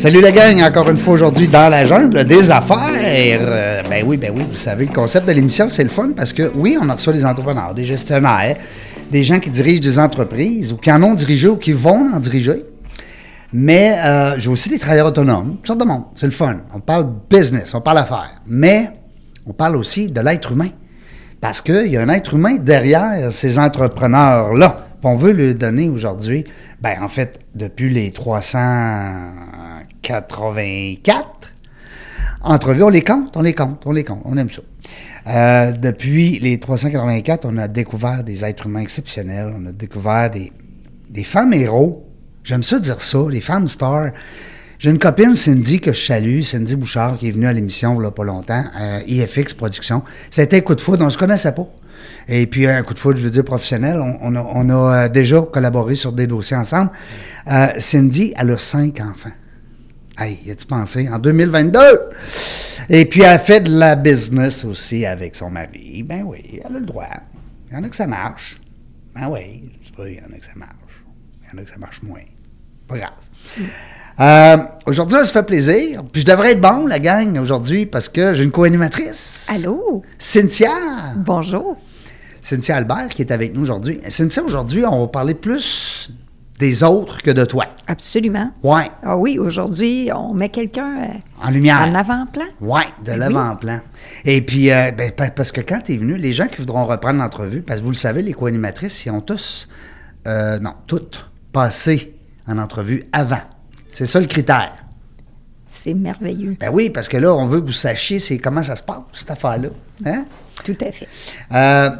Salut la gang, encore une fois aujourd'hui dans la jungle des affaires. Euh, ben oui, ben oui, vous savez, le concept de l'émission, c'est le fun parce que oui, on reçoit des entrepreneurs, des gestionnaires, des gens qui dirigent des entreprises ou qui en ont dirigé ou qui vont en diriger. Mais euh, j'ai aussi des travailleurs autonomes, toutes sortes de monde. C'est le fun. On parle business, on parle affaires. Mais on parle aussi de l'être humain. Parce qu'il y a un être humain derrière ces entrepreneurs-là. On veut lui donner aujourd'hui, ben en fait, depuis les 384 entrevues, on les compte, on les compte, on les compte, on aime ça. Euh, depuis les 384, on a découvert des êtres humains exceptionnels, on a découvert des, femmes héros. J'aime ça dire ça, les femmes stars. J'ai une copine, Cindy, que je salue, Cindy Bouchard, qui est venue à l'émission, là, pas longtemps, euh, IFX Productions. C'était un coup de foudre, on se connaissait pas. Et puis, un coup de foudre, je veux dire, professionnel. On, a, euh, déjà collaboré sur des dossiers ensemble. Cindy, elle a cinq enfants. Hey, y a-tu pensé? En 2022! Et puis, elle fait de la business aussi avec son mari. Ben oui, elle a le droit. Il y en a que ça marche. Ben oui, il y en a que ça marche. Il y en a que ça marche moins. Pas grave. Euh, aujourd'hui, ça se fait plaisir. Puis je devrais être bon, la gang, aujourd'hui, parce que j'ai une co-animatrice. Allô? Cynthia. Bonjour. Cynthia Albert qui est avec nous aujourd'hui. Cynthia, aujourd'hui, on va parler plus des autres que de toi. Absolument. Ouais, Ah oui, aujourd'hui, on met quelqu'un euh, en lumière. en avant-plan. Ouais, de Ben l'avant-plan. Et puis, euh, ben, pa- parce que quand tu es venu, les gens qui voudront reprendre l'entrevue, parce que vous le savez, les co-animatrices, ils ont tous, euh, non, toutes, passé en entrevue avant. C'est ça le critère. C'est merveilleux. Ben oui, parce que là, on veut que vous sachiez c'est comment ça se passe, cette affaire-là. Hein? Tout à fait.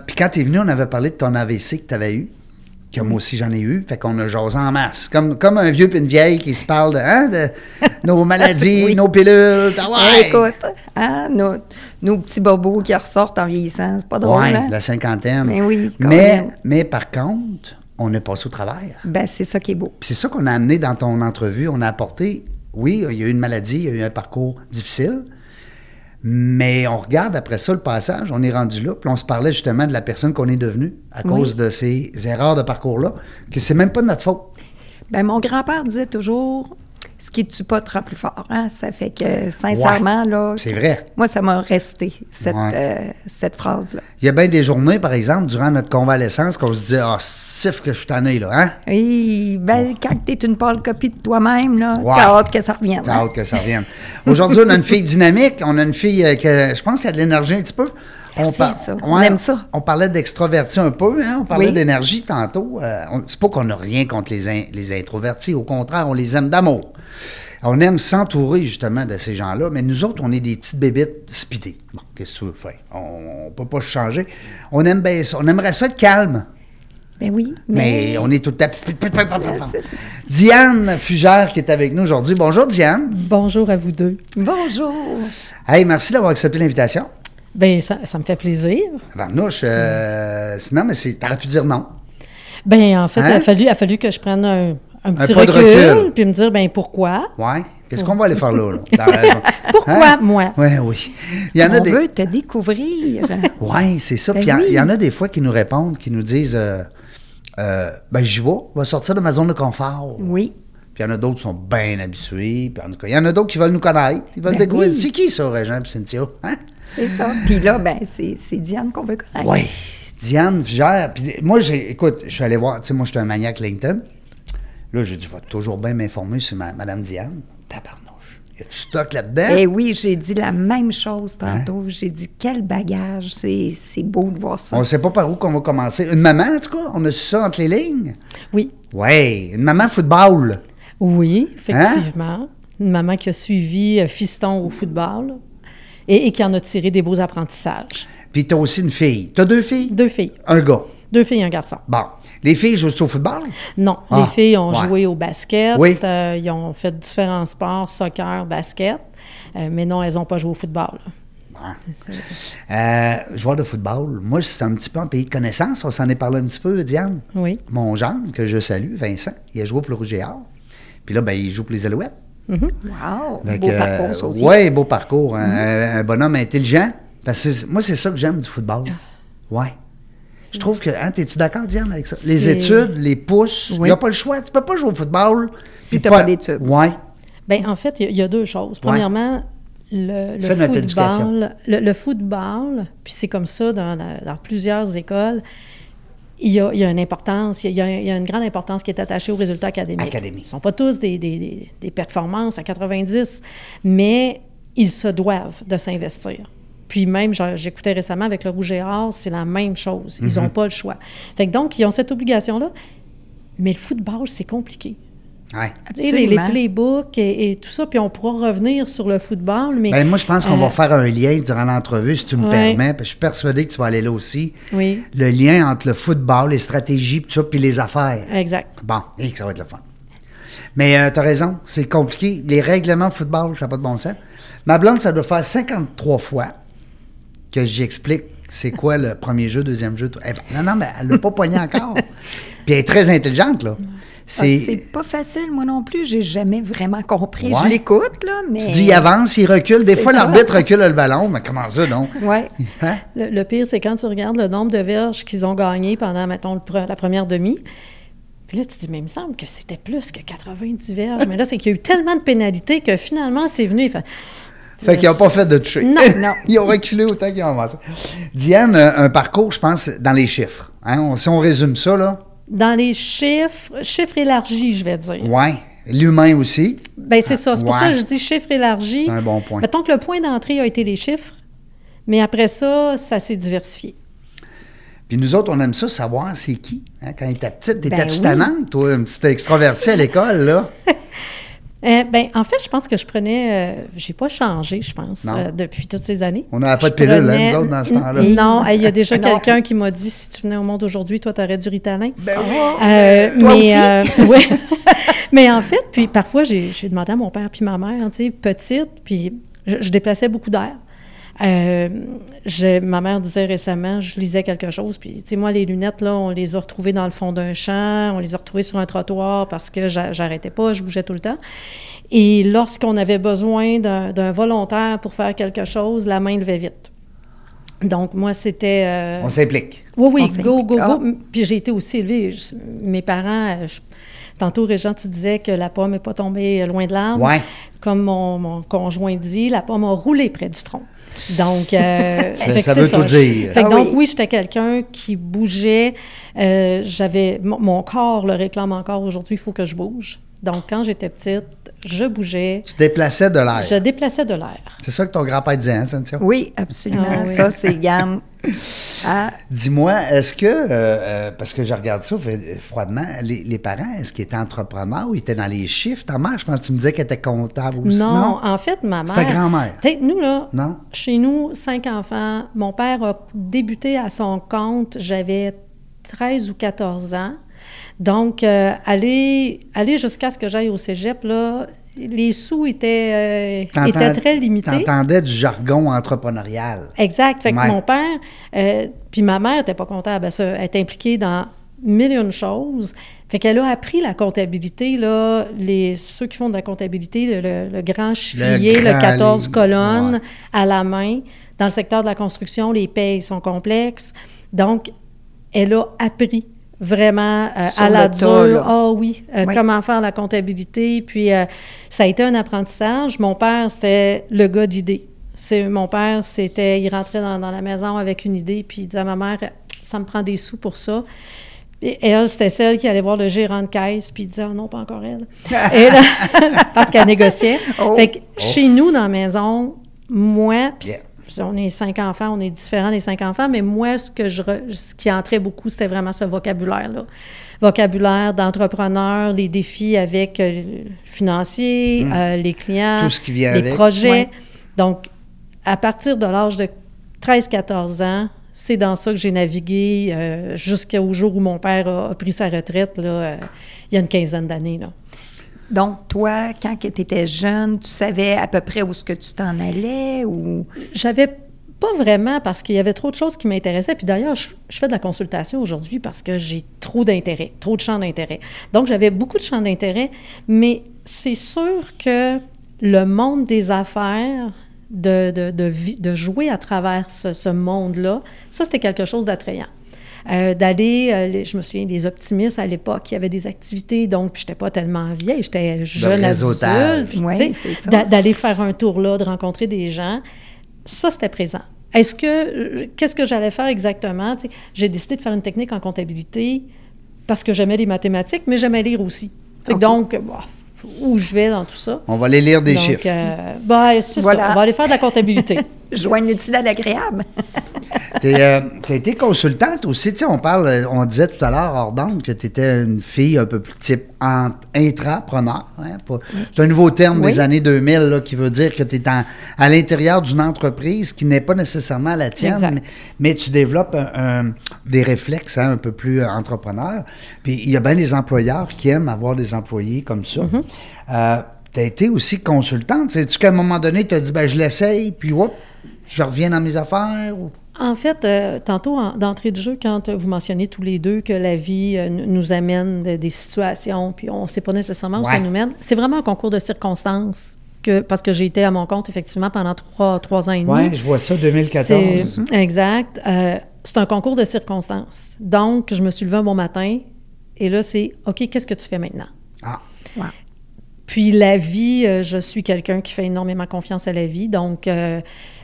Puis quand tu es venu, on avait parlé de ton AVC que tu avais eu, que moi aussi j'en ai eu, fait qu'on a jasé en masse. Comme, comme un vieux et une vieille qui se parle de, hein, de nos maladies, Oui. nos pilules. ah ouais. Écoute, hein, nos, nos petits bobos qui ressortent en vieillissant, c'est pas drôle, Ouais, hein? la cinquantaine. Mais oui, mais, mais par contre, on est passé au travers. Ben, c'est ça qui est beau. C'est ça qu'on a amené dans ton entrevue. On a apporté, oui, il y a eu une maladie, il y a eu un parcours difficile, mais on regarde après ça le passage, on est rendu là, puis on se parlait justement de la personne qu'on est devenue à Oui. cause de ces erreurs de parcours-là, que c'est même pas de notre faute. Ben, mon grand-père disait toujours ce qui ne tue pas te rend plus fort. Hein? Ça fait que, sincèrement, là. C'est vrai. Moi, ça m'a resté, cette, Ouais. euh, cette phrase-là. Il y a bien des journées, par exemple, durant notre convalescence, qu'on se dit Ah, sif que je suis tanné, là, hein? Oui, ben, quand tu es une pâle copie de toi-même, là, t'as hâte que ça revienne. T'as hein? hâte que ça revienne. Aujourd'hui, on a une fille dynamique, on a une fille euh, que je pense qu'elle a de l'énergie un petit peu. On, parfait, ça. On aime ça. On parlait d'extroverti un peu, hein? on parlait Oui. d'énergie tantôt. Euh, on- c'est pas qu'on n'a rien contre les, in- les introvertis, au contraire, on les aime d'amour. On aime s'entourer justement de ces gens-là, mais nous autres, on est des petites bébites speedées. Bon, qu'est-ce que tu veux? Faire? On, on peut pas changer. On aime bien ça. On aimerait ça être calme. Ben oui, Mais mais, on est tout à Diane Fugère qui est avec nous aujourd'hui. Bonjour Diane. Bonjour à vous deux. Bonjour. Hey, merci d'avoir accepté l'invitation. Ben ça, ça me fait plaisir. Varnouche, euh, sinon, mais c'est, t'aurais pu dire non. Ben en fait, Hein? il, a fallu, il a fallu que je prenne un, un petit recul, recul. puis me dire ben pourquoi? Ouais. Qu'est-ce qu'on va aller faire là? là, dans la- Pourquoi moi? Oui, oui. Il y en a On des. veut te découvrir. Oui, c'est ça. Ben Puis il y en- oui. il y, en a des fois qui nous répondent, qui nous disent euh, euh, Ben, j'y vais, je vais sortir de ma zone de confort. oui. Puis il y en a d'autres qui sont bien habitués. Puis en tout cas, il y en a d'autres qui veulent nous connaître. Ils veulent Ben découvrir. oui. C'est qui ça, Régent et Cynthia? Hein? C'est ça. Puis là, ben, c'est Diane qu'on veut connaître. Oui. Diane gère. Puis moi, j'ai, écoute, je suis allé voir, tu sais, moi, je suis un maniaque LinkedIn. Là, j'ai dit, je vais toujours bien m'informer sur ma, Madame Diane. Tabarnouche. Il y a du stock là-dedans. Eh oui, j'ai dit la même chose Hein? tantôt. J'ai dit quel bagage. C'est c'est beau de voir ça. On ne sait pas par où qu'on va commencer. Une maman, en tout cas, on a su ça entre les lignes? Oui, Oui, une maman football. oui, Hein? effectivement. Une maman qui a suivi euh, Fiston au football et, et qui en a tiré des beaux apprentissages. Puis tu as aussi une fille. Tu as deux filles? Deux filles. Un gars. Deux filles et un garçon. Bon. Les filles jouent au football? Non, Ah, les filles ont ouais. joué au basket. Oui. euh, ils ont fait différents sports, soccer, basket. Euh, mais non, elles n'ont pas joué au football. Euh, joueur de football, moi, c'est un petit peu un pays de connaissance. On s'en est parlé un petit peu, Diane. Oui. Mon gendre, que je salue, Vincent, il a joué pour le Rouge et Or. Puis là, ben, il joue pour les Alouettes. Wow! Fait beau que, parcours, ça aussi. ouais, beau parcours. Un, un bonhomme intelligent. Parce que moi, c'est ça que j'aime du football. Ouais. Je trouve que. Hein, T'es-tu d'accord, Diane, avec ça? Les études, les pouces, il Oui. n'y a pas le choix. Tu peux pas jouer au football. Si puis t'as pas d'études. Ouais. Bien, en fait, il y a- il y, a deux choses. Premièrement, le, football, le, le football, puis c'est comme ça dans, la- dans plusieurs écoles, il y a, il y a une importance, il y a, il y a une grande importance qui est attachée aux résultats académiques. Ils ne sont pas tous des, des- des- des performances à 90, mais ils se doivent de s'investir. Puis même, j'écoutais récemment avec le Rouge et Or, c'est la même chose. Ils n'ont pas le choix. Fait que donc, ils ont cette obligation-là. Mais le football, c'est compliqué. Ouais. Les, playbooks et, et tout ça, puis on pourra revenir sur le football, mais... Ben, moi, je pense qu'on Euh, va faire un lien durant l'entrevue, si tu me Ouais. permets. parce que Je suis persuadé que tu vas aller là aussi. Oui, Le lien entre le football, les stratégies, puis ça, puis les affaires. exact. Bon, et que ça va être le fun. Mais tu as raison, c'est compliqué. Les règlements football, ça n'a pas de bon sens. Ma blonde, ça doit faire 53 fois que j'explique c'est quoi le premier jeu, deuxième jeu. tout. Elle fait, non, non, mais elle l'a pas poigné encore. Puis elle est très intelligente, là. C'est, pas facile, moi non plus. J'ai jamais vraiment compris. Ouais. Je l'écoute, là, mais. tu dis, il avance, il recule. Des fois, l'arbitre recule le ballon. Mais comment ça, non? Ouais. Hein? Le, le pire, c'est quand tu regardes le nombre de verges qu'ils ont gagné pendant, mettons, le la première demi. Puis là, tu te dis, mais il me semble que c'était plus que 90 verges. mais là, c'est qu'il y a eu tellement de pénalités que finalement, c'est venu. il fait- Fait qu'ils n'ont pas fait de trick. Non, non. Ils ont reculé autant qu'ils ont avancé. Diane, euh, un parcours, je pense, dans les chiffres. Hein? On- si on résume ça, là, Dans les chiffres, chiffres élargis, je vais dire. ouais. L'humain aussi, Ben c'est ça. C'est pour Ouais. ça que je dis chiffres élargis. c'est un bon point. Mettons que le point d'entrée a été les chiffres, mais après ça, ça s'est diversifié. Puis nous autres, on aime ça, savoir c'est qui. Hein? Quand t'étais petite, t'étais Ben oui. toi, une petite extravertie à l'école, là. Euh, ben, en fait, je pense que je prenais. euh, j'ai pas changé, je pense, euh, depuis toutes ces années. On n'avait pas de pilule, hein, prenais- nous autres, dans ce temps-là. Non, il y a déjà quelqu'un qui m'a dit si tu venais au monde aujourd'hui, toi, tu aurais du ritalin. Ben oui. Euh, Toi mais, aussi? euh, ouais. mais en fait, puis parfois, j'ai j'ai demandé à mon père puis ma mère, tu sais, petite, puis je, je déplaçais beaucoup d'air. Euh, je- ma mère disait récemment, je lisais quelque chose, puis tu sais, moi, les lunettes, là, on les a retrouvées dans le fond d'un champ, on les a retrouvées sur un trottoir parce que j'a- j'arrêtais pas, je bougeais tout le temps. Et lorsqu'on avait besoin d'un volontaire pour faire quelque chose, la main levait vite. Donc, moi, c'était... euh, On s'implique. oui, oui, On go, go, go. Ah. Puis j'ai été aussi élevée. je- mes parents, euh, je- tantôt, Régent, tu disais que la pomme n'est pas tombée loin de l'arbre. Ouais. Comme mon, mon conjoint dit, la pomme a roulé près du tronc. Donc, euh, Ça- veut tout dire. Fait que Ah donc, oui. oui, j'étais quelqu'un qui bougeait. Euh, j'avais mon, corps le réclame encore aujourd'hui, il faut que je bouge. Donc, quand j'étais petite, je bougeais, Tu déplaçais de l'air. je déplaçais de l'air. C'est ça que ton grand-père disait, hein, Cynthia? Oui, absolument. Ah oui. Ça, c'est Yann. Ah, Dis-moi, est-ce que, euh, euh, parce que je regarde ça fait, euh, froidement, les, les parents, est-ce qu'ils étaient entrepreneurs ou ils étaient dans les chiffres? Ta mère, je pense que tu me disais qu'elle était comptable aussi. Non, en fait, ma mère. C'est ta grand-mère. Nous, là, Non? chez nous, cinq enfants. Mon père a débuté à son compte, j'avais 13 ou 14 ans. Donc, euh, aller, aller jusqu'à ce que j'aille au cégep, là, les sous étaient, euh, étaient très limités. T'entendais du jargon entrepreneurial. Exact. Fait que Ouais. mon père, euh, puis ma mère n'était pas comptable, elle, est impliquée dans mille et une choses. Fait qu'elle a appris la comptabilité, là, les, ceux qui font de la comptabilité, le, grand chiffrier, le, grand 14 livre, colonnes ouais. à la main. Dans le secteur de la construction, les payes sont complexes. Donc, elle a appris vraiment euh, à la dure. Ah oui, euh, Oui. comment faire la comptabilité. Puis, euh, ça a été un apprentissage. Mon père, c'était le gars d'idées. C'est, mon père, c'était, il rentrait dans, dans la maison avec une idée, puis il disait à ma mère, ça me prend des sous pour ça. Et elle, c'était celle qui allait voir le gérant de caisse, puis il disait, oh non, pas encore elle. Et là, parce qu'elle négociait. Oh. Fait que chez nous, dans la maison, moi, puis Yeah. On est cinq enfants, on est différents les cinq enfants, mais moi, ce, que je re- ce qui entrait beaucoup, c'était vraiment ce vocabulaire-là. Vocabulaire d'entrepreneur, les défis avec euh, financiers, euh, les clients, Hmm. Tout ce qui vient les avec. projets. Ouais. Donc, à partir de l'âge de 13-14 ans, c'est dans ça que j'ai navigué euh, jusqu'au jour où mon père a, a pris sa retraite, là, euh, il y a une quinzaine d'années. là. Donc, toi, quand tu étais jeune, tu savais à peu près où ce que tu t'en allais ou... J'avais pas vraiment parce qu'il y avait trop de choses qui m'intéressaient. Puis d'ailleurs, je, fais de la consultation aujourd'hui parce que j'ai trop d'intérêt, trop de champs d'intérêt. Donc, j'avais beaucoup de champs d'intérêt, mais c'est sûr que le monde des affaires, de, de, de jouer à travers ce, ce monde-là, ça, c'était quelque chose d'attrayant. Euh, d'aller, euh, je me souviens des optimistes à l'époque, il y avait des activités, donc j'étais pas tellement vieille, j'étais jeune adulte, Oui, d'aller faire un tour là, de rencontrer des gens, ça c'était présent. Est-ce que, euh, qu'est-ce que j'allais faire exactement? J'ai décidé de faire une technique en comptabilité parce que j'aimais les mathématiques, mais j'aimais lire aussi. Fait. Donc, bah, où je vais dans tout ça? On va aller lire des Donc, chiffres. euh, ben, c'est Voilà. ça. On va aller faire de la comptabilité. Joindre l'utile à l'agréable. Tu as été consultante aussi. Tu sais, on parle, euh, on disait tout à l'heure hors d'onde que tu étais une fille un peu plus type en- intrapreneur. hein, pas- C'est un nouveau terme Oui. des années 2000 là, qui veut dire que tu es en- à l'intérieur d'une entreprise qui n'est pas nécessairement la tienne, mais, mais tu développes un- un- des réflexes hein, un peu plus euh, entrepreneurs. Puis il y a bien des employeurs qui aiment avoir des employés comme ça. Mm-hmm. tu as été aussi consultante. Sais-tu qu'à un moment donné, tu as dit, ben, je l'essaye, puis hop, je reviens dans mes affaires? ou- En fait, euh, tantôt, en- d'entrée de jeu, quand vous mentionnez tous les deux que la vie euh, nous amène de- des situations, puis on ne sait pas nécessairement où Ouais. ça nous mène, c'est vraiment un concours de circonstances. Que, parce que j'ai été à mon compte, effectivement, pendant trois, trois ans et demi. Oui, je vois ça, 2014. C'est- Exact. Euh, c'est un concours de circonstances. Donc, je me suis levée un bon matin, et là, c'est OK, qu'est-ce que tu fais maintenant? Ah, Puis la vie, je suis quelqu'un qui fait énormément confiance à la vie, donc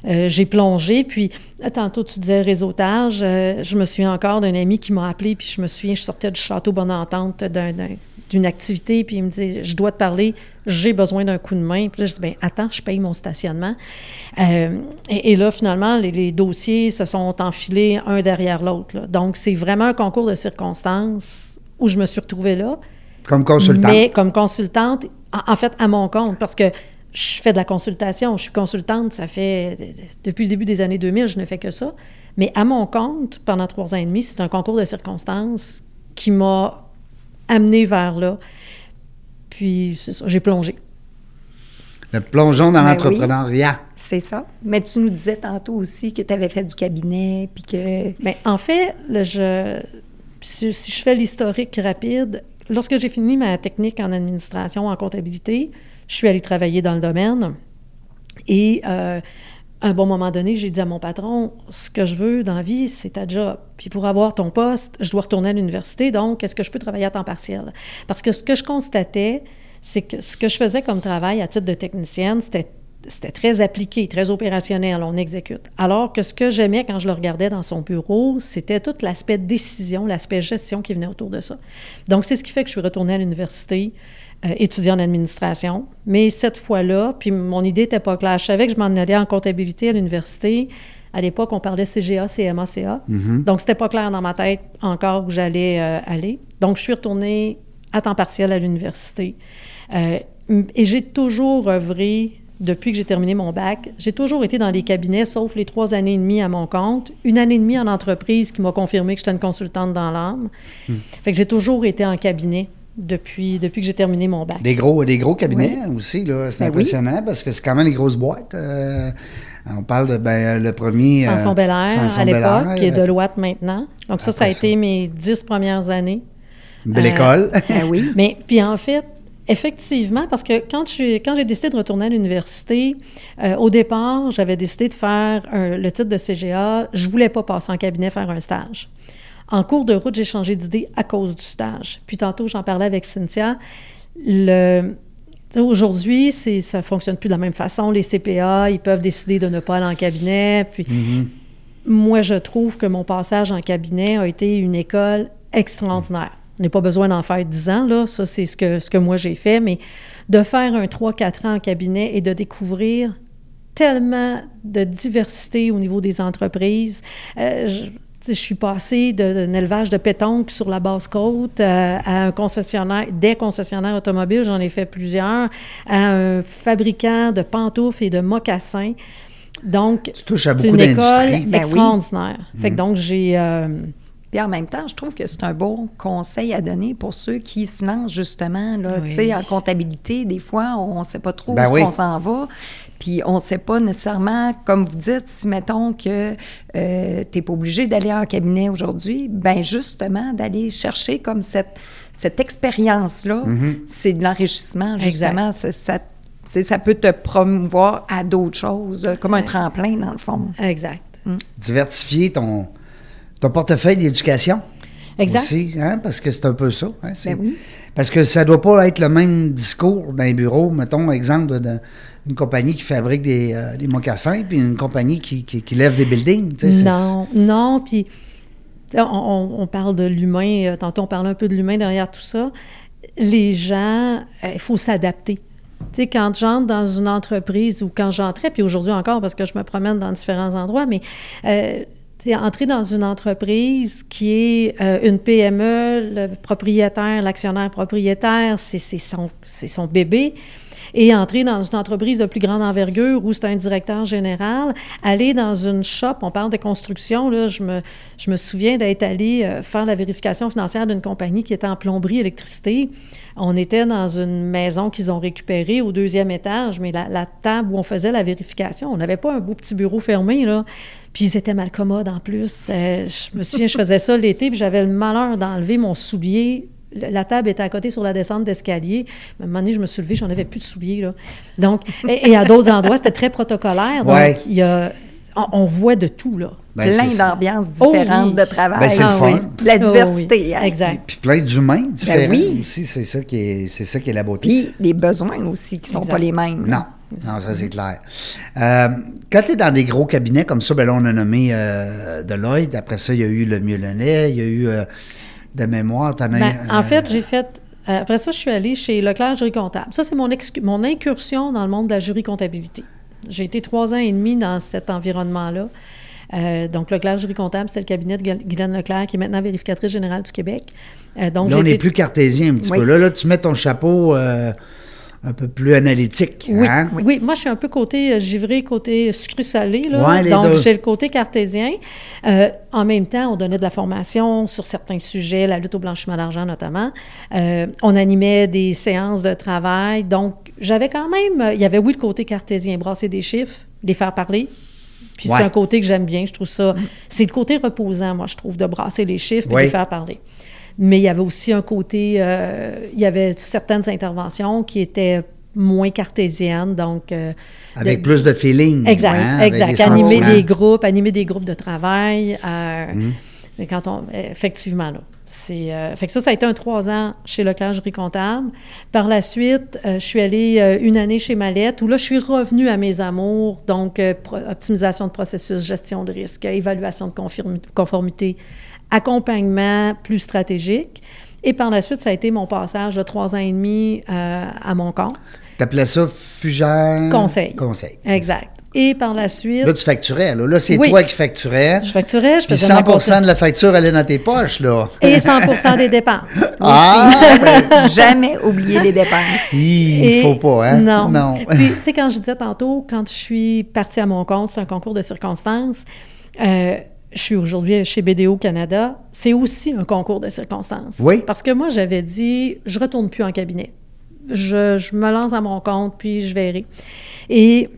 euh, j'ai plongé. Puis tantôt tu disais réseautage, euh, je me souviens encore d'un ami qui m'a appelé, puis je me souviens, je sortais du château Bonne Entente d'un- d'un- d'une activité, puis il me disait, je dois te parler, j'ai besoin d'un coup de main. Puis là, je dis, bien, attends, je paye mon stationnement. Euh, et, et là, finalement, les, les dossiers se sont enfilés un derrière l'autre. Donc, c'est vraiment un concours de circonstances où je me suis retrouvée là. comme consultante. Mais comme consultante, en, en fait, à mon compte, parce que je fais de la consultation, je suis consultante, ça fait depuis le début des années 2000, je ne fais que ça. Mais à mon compte, pendant trois ans et demi, c'est un concours de circonstances qui m'a amené vers là. Puis, c'est ça, j'ai plongé. Le plongeon dans Ben l'entrepreneuriat. C'est ça. Mais tu nous disais tantôt aussi que tu avais fait du cabinet, puis que... Mais en fait, le- je, si, si je fais l'historique rapide, lorsque j'ai fini ma technique en administration, en comptabilité, je suis allée travailler dans le domaine. Et euh, à un bon moment donné, j'ai dit à mon patron, ce que je veux dans la vie, c'est ta job. Puis pour avoir ton poste, je dois retourner à l'université, donc est-ce que je peux travailler à temps partiel? Parce que ce que je constatais, c'est que ce que je faisais comme travail à titre de technicienne, c'était c'était très appliqué, très opérationnel, on exécute. Alors que ce que j'aimais quand je le regardais dans son bureau, c'était tout l'aspect décision, l'aspect gestion qui venait autour de ça. Donc, c'est ce qui fait que je suis retournée à l'université, euh, étudier en administration. Mais cette fois-là, puis mon idée n'était pas claire. Je savais que je m'en allais en comptabilité à l'université. À l'époque, on parlait CGA, CMA, CA. Donc, c'était pas clair dans ma tête encore où j'allais euh, aller. Donc, je suis retournée à temps partiel à l'université. Euh, et j'ai toujours œuvré depuis que j'ai terminé mon bac, j'ai toujours été dans les cabinets, sauf les trois années et demie à mon compte. Une année et demie en entreprise qui m'a confirmé que j'étais une consultante dans l'âme. Fait que j'ai toujours été en cabinet depuis, depuis que j'ai terminé mon bac. Des gros, des gros cabinets aussi, là. C'est Ben oui. impressionnant parce que c'est quand même des grosses boîtes. Euh, on parle de ben, le premier. euh, Sanson Belair Samson à l'époque, est euh, Deloitte maintenant. Donc ça, ça a été ça. mes dix premières années. Une belle Euh, école. Ben oui. Mais puis en fait, effectivement, parce que quand j'ai quand j'ai décidé de retourner à l'université, euh, au départ, j'avais décidé de faire un- le titre de CGA. Je voulais pas passer en cabinet faire un stage. En cours de route, j'ai changé d'idée à cause du stage. Puis tantôt, j'en parlais avec Cynthia. Le, Aujourd'hui, ça ne fonctionne plus de la même façon. Les CPA, ils peuvent décider de ne pas aller en cabinet. Puis moi, je trouve que mon passage en cabinet a été une école extraordinaire. On n'a pas besoin d'en faire 10 ans, là. Ça, c'est ce que, ce que moi j'ai fait. Mais de faire un 3-4 ans en cabinet et de découvrir tellement de diversité au niveau des entreprises. Euh, je, je suis passée d'un élevage de pétanque sur la basse côte euh, à un concessionnaire, des concessionnaires automobiles, j'en ai fait plusieurs, à un fabricant de pantoufles et de mocassins. Donc, c'est une école. Ben oui. extraordinaire. Fait que donc, j'ai... euh, Puis en même temps, je trouve que c'est un bon conseil à donner pour ceux qui se lancent justement, là, Oui. tu sais, en comptabilité. Des fois, on ne sait pas trop Ben où oui. on s'en va. Puis on ne sait pas nécessairement, comme vous dites, si mettons que tu n'es pas obligé d'aller en cabinet aujourd'hui, ben justement, d'aller chercher comme cette, cette expérience-là, Mm-hmm. c'est de l'enrichissement, justement. Ça, ça, peut te promouvoir à d'autres choses, euh, comme un tremplin, dans le fond. exact. Diversifier ton, ton portefeuille d'éducation. Exact. Aussi, hein, parce que c'est un peu ça. hein, c'est- Ben oui. Parce que ça doit pas être le même discours dans les bureaux. Mettons, exemple, de- de- une compagnie qui fabrique des, euh, mocassins, puis une compagnie qui, qui, qui lève des buildings. tu sais, Non, non, puis on, parle de l'humain, euh, tantôt on parlait un peu de l'humain derrière tout ça. Les gens, euh, il faut s'adapter. Tu sais, quand j'entre dans une entreprise ou quand j'entrais, puis aujourd'hui encore parce que je me promène dans différents endroits, mais euh, tu entrer dans une entreprise qui est euh, une PME, le propriétaire, l'actionnaire propriétaire, c'est son, son bébé et entrer dans une entreprise de plus grande envergure où c'est un directeur général, aller dans une shop, on parle de construction, là, je, me, je me souviens d'être allé euh, faire la vérification financière d'une compagnie qui était en plomberie électricité. On était dans une maison qu'ils ont récupérée au deuxième étage, mais la, la table où on faisait la vérification, on n'avait pas un beau petit bureau fermé, là. Puis ils étaient mal commodes en plus. Euh, je me souviens, je faisais ça l'été, puis j'avais le malheur d'enlever mon soulier la table était à côté sur la descente d'escalier. À un moment donné, je me suis levée, j'en avais plus de souliers. Là. Donc, et, et à d'autres endroits, c'était très protocolaire. Donc, Ouais. il y a, on, on voit de tout, là. Ben, Plein d'ambiances Oh différentes oui. de travail. Ben, c'est le Ah fun. oui. La Oh, diversité. oui. hein. Exact. Puis plein d'humains différents oui. aussi. C'est ça, qui est, c'est ça qui est la beauté. Puis les besoins aussi qui sont Exact. pas les mêmes. Non, non, ça c'est clair. Euh, quand tu es dans des gros cabinets comme ça, ben là, on a nommé euh, Deloitte. Après ça, il y a eu le Mieux-Lenay, il y a eu euh, de mémoire. t'en as Ben, eu, en euh, fait, j'ai fait. euh, Après ça, je suis allée chez Leclerc Jury Comptable. Ça, c'est mon, mon incursion dans le monde de la jury comptabilité. J'ai été trois ans et demi dans cet environnement-là. Euh, donc, Leclerc Jury Comptable, c'est le cabinet de Gu- Guylaine Leclerc, qui est maintenant vérificatrice générale du Québec. Euh, donc, Là, on est plus cartésien un petit Oui. peu. Là, là, tu mets ton chapeau euh, un peu plus analytique. Oui, hein? oui, moi je suis un peu côté euh, givré, côté sucré-salé. Ouais, Donc j'ai le côté cartésien. Euh, en même temps, on donnait de la formation sur certains sujets, la lutte au blanchiment d'argent notamment. Euh, on animait des séances de travail. Donc j'avais quand même, il y avait oui le côté cartésien, brasser des chiffres, les faire parler. Puis Ouais. c'est un côté que j'aime bien. Je trouve ça, c'est le côté reposant, moi je trouve, de brasser les chiffres et Oui. de les faire parler. Mais il y avait aussi un côté, euh, il y avait certaines interventions qui étaient moins cartésiennes, donc... euh, Avec de- plus de feeling. Exact, hein, exact. Animer des groupes, animer des groupes de travail. euh, Mhm. c'est Quand on, effectivement, là. C'est, euh, fait que ça, ça a été un trois ans chez Leclerc Jury Comptable. Par la suite, euh, je suis allée euh, une année chez Mallette, où là, je suis revenue à mes amours, donc pro- optimisation de processus, gestion de risque, évaluation de conformité, accompagnement plus stratégique. Et par la suite, ça a été mon passage de trois ans et demi euh, à mon compte. T'appelais ça Fugère... Conseil. Conseil. Exact. Et par la suite, Là, tu facturais. Là, Là, c'est Oui. toi qui facturais. je facturais, je Puis faisais 100 n'importe- de la facture allait dans tes poches, là. Et 100% des dépenses. Ah! ben, Jamais oublier les dépenses. il Et- faut pas, hein? Non. Non. Puis, tu sais, quand je disais tantôt, quand je suis partie à mon compte, c'est un concours de circonstances. euh, je suis aujourd'hui chez BDO Canada. C'est aussi un concours de circonstances. Oui. Parce que moi, j'avais dit, je retourne plus en cabinet. Je, je me lance à mon compte, puis je verrai. Et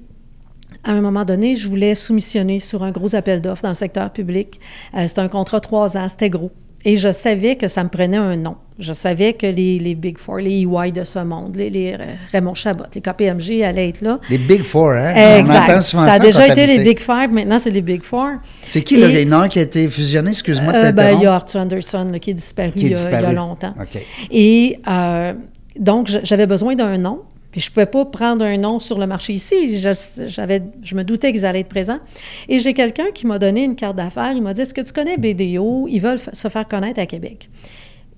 à un moment donné, je voulais soumissionner sur un gros appel d'offres dans le secteur public. Euh, c'était un contrat trois ans, c'était gros. Et je savais que ça me prenait un nom. Je savais que les, les Big Four, les EY de ce monde, les, les Raymond Chabot, les KPMG allaient être là. Les Big Four, hein? On Exact. souvent Ça a déjà été les Big Five, maintenant c'est les Big Four. C'est qui, a un qui a été fusionné, excuse-moi de Euh, ben, il y a Arthur Anderson là, qui est disparu, Qui est il y a- il y a disparu. longtemps. OK. Et euh, donc, j'avais besoin d'un nom. Puis je ne pouvais pas prendre un nom sur le marché ici. Je, j'avais, je me doutais qu'ils allaient être présents. Et j'ai quelqu'un qui m'a donné une carte d'affaires. Il m'a dit Est-ce que tu connais BDO Ils veulent se faire connaître à Québec.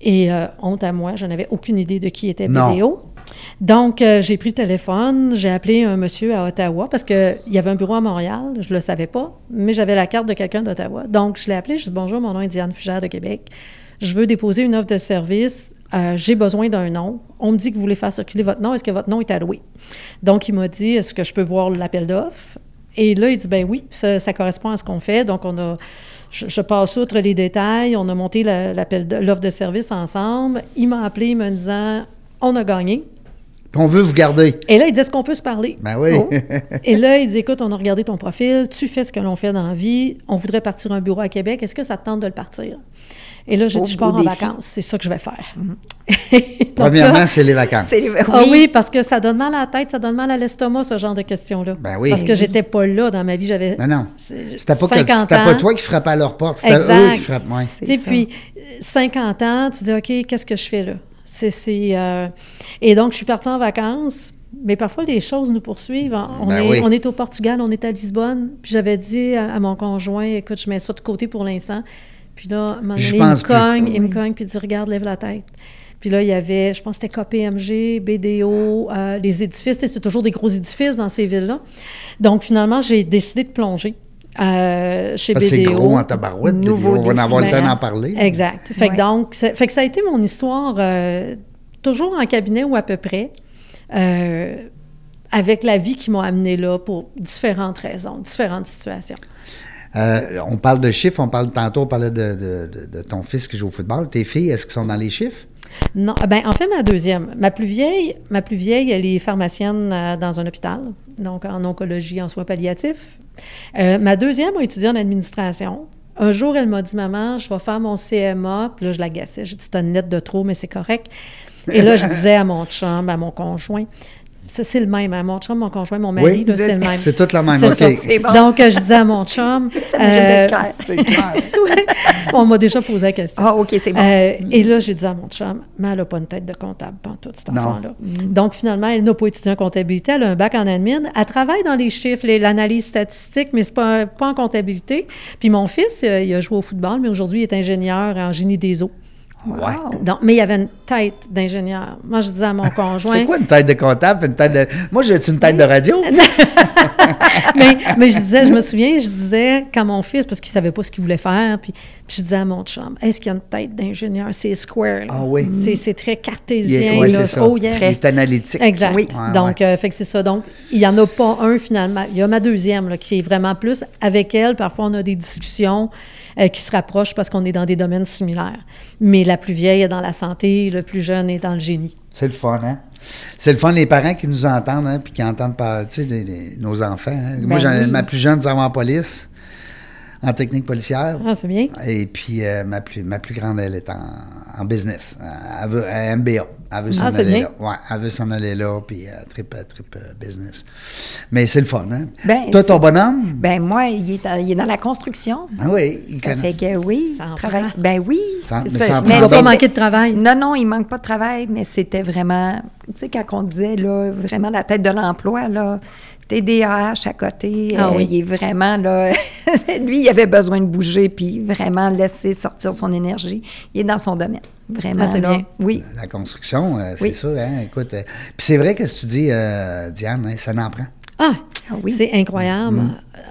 Et euh, honte à moi, je n'avais aucune idée de qui était Non. BDO. Donc, euh, j'ai pris le téléphone, j'ai appelé un monsieur à Ottawa parce qu'il y avait un bureau à Montréal, je ne le savais pas, mais j'avais la carte de quelqu'un d'Ottawa. Donc, je l'ai appelé, je lui ai dit Bonjour, mon nom est Diane Fugère de Québec. Je veux déposer une offre de service. Euh, j'ai besoin d'un nom. On me dit que vous voulez faire circuler votre nom. Est-ce que votre nom est alloué? Donc, il m'a dit Est-ce que je peux voir l'appel d'offres? Et là, il dit, ben oui, ça, ça correspond à ce qu'on fait. Donc, on a, je, je passe outre les détails. On a monté la- l'appel l'offre de service ensemble. Il m'a appelé me disant, on a gagné. Puis on veut vous garder. Et là, il dit, est-ce qu'on peut se parler? Ben oui. Oh. Et là, il dit, écoute, on a regardé ton profil, tu fais ce que l'on fait dans la vie, on voudrait partir un bureau à Québec, est-ce que ça te tente de le partir? Et là, j'ai dit, je pars en vacances, c'est ça que je vais faire. Donc Premièrement, là, c'est les vacances. C'est- oui. ah oui, parce que ça donne mal à la tête, ça donne mal à l'estomac, ce genre de questions-là. Ben oui. Parce que j'étais pas là dans ma vie, j'avais Non, non. C'était pas, que- 50 c'était pas ans. toi qui frappais à leur porte, c'était Exact. eux qui frappaient. ouais. C'est Tu sais, ça. puis euh, 50 ans, tu dis, OK, qu'est-ce que je fais là? C'est, c'est, euh, Et donc, je suis partie en vacances, mais parfois, les choses nous poursuivent. On, Ben est, oui. on est au Portugal, on est à Lisbonne. Puis j'avais dit à, à mon conjoint, écoute, je mets ça de côté pour l'instant. Puis là, à un moment donné, il me plus. cogne, me Oui. cogne, puis il dit, regarde, lève la tête. Puis là, il y avait, je pense que c'était KPMG, BDO, euh, les édifices. Tu sais, C'est toujours des gros édifices dans ces villes-là. Donc, finalement, j'ai décidé de plonger euh, chez Parce que c'est BDO. gros en tabarouette. Nouveau on va en avoir le temps d'en parler. Exact. Fait, que donc, ça, fait que ça a été mon histoire, euh, toujours en cabinet ou à peu près, euh, avec la vie qui m'a amené là pour différentes raisons, différentes situations. Euh, on parle de chiffres, on parle tantôt, on parlait de, ton fils qui joue au football. Tes filles, est-ce qu'elles sont dans les chiffres? Non, ben en fait, ma deuxième, ma plus vieille, elle est pharmacienne euh, dans un hôpital, donc en oncologie, en soins palliatifs. Euh, ma deuxième a étudié en administration. Un jour, elle m'a dit, maman, je vais faire mon CMA. Puis là, je l'agaçais. J'ai dit, c'est une lettre de trop, mais c'est correct. Et là, je disais à mon chum, à mon conjoint, ça, c'est le même, à mon chum, mon conjoint, mon mari, Oui, là, c'est le même. C'est toute la même. C'est OK. ça. C'est bon. Donc, euh, je disais à mon chum, euh. C'est clair. ouais, on m'a déjà posé la question. Ah, OK, c'est bon. Euh, et là, j'ai dit à mon chum, mais elle n'a pas une tête de comptable, toute cette Non. enfant-là. Donc, finalement, elle n'a pas étudié en comptabilité, elle a un bac en admin. Elle travaille dans les chiffres, l'analyse statistique, mais c'est pas, pas en comptabilité. Puis mon fils, il a joué au football, mais aujourd'hui, il est ingénieur en génie des eaux. Ouais. Donc, mais il avait une tête d'ingénieur. Moi, je disais à mon conjoint. C'est quoi une tête de comptable? Une tête de... Moi, j'ai une tête de radio? mais, mais je disais, je me souviens, je disais, quand mon fils, parce qu'il savait pas ce qu'il voulait faire, puis, puis je disais à mon chum, est-ce qu'il y a une tête d'ingénieur? C'est square. là. Ah oui. C'est, c'est très Il cartésien. est, ouais, là. c'est ça. Oh, yes. Il est analytique. Exact. Oui. Ouais, Donc, ouais. euh, fait que c'est ça. Donc, il n'y en a pas un finalement. Il y a ma deuxième là, qui est vraiment plus avec elle. Parfois, on a des discussions euh, qui se rapprochent parce qu'on est dans des domaines similaires. Mais la plus vieille est dans la santé, le plus jeune est dans le génie. C'est le fun, hein? C'est le fun, les parents qui nous entendent, hein, puis qui entendent par, tu sais, les- les- nos enfants. hein. Moi, j'en ai oui. ma plus jeune, va en police, en technique policière. Ah, c'est bien. Et puis, euh, ma, plus, ma plus grande, elle est en, en business. Veut, à MBA. Elle veut s'en Ah, aller bien. là. Ouais, elle veut s'en aller là, puis euh, trip, euh, trip euh, business. Mais c'est le fun, hein? Ben, Toi, ton bonhomme? Ben moi, il est, dans- il est dans la construction. Ah oui, il Ça connaît. fait que oui, Ça en travaille. Ben oui. Ça- mais ça en Il ne va pas manquer de travail. Non, non, il manque pas de travail, mais c'était vraiment, tu sais, quand on disait, là, vraiment la tête de l'emploi, là, TDAH à côté, Ah euh, oui. il est vraiment, là, lui, il avait besoin de bouger, puis vraiment laisser sortir son énergie. Il est dans son domaine, vraiment, Ah, c'est là. bien. Oui. La construction, euh, c'est Oui. ça, hein? Écoute, euh, puis c'est vrai que ce que tu dis, euh, Diane, hein, ça n'en prend. Ah, Ah oui. c'est incroyable.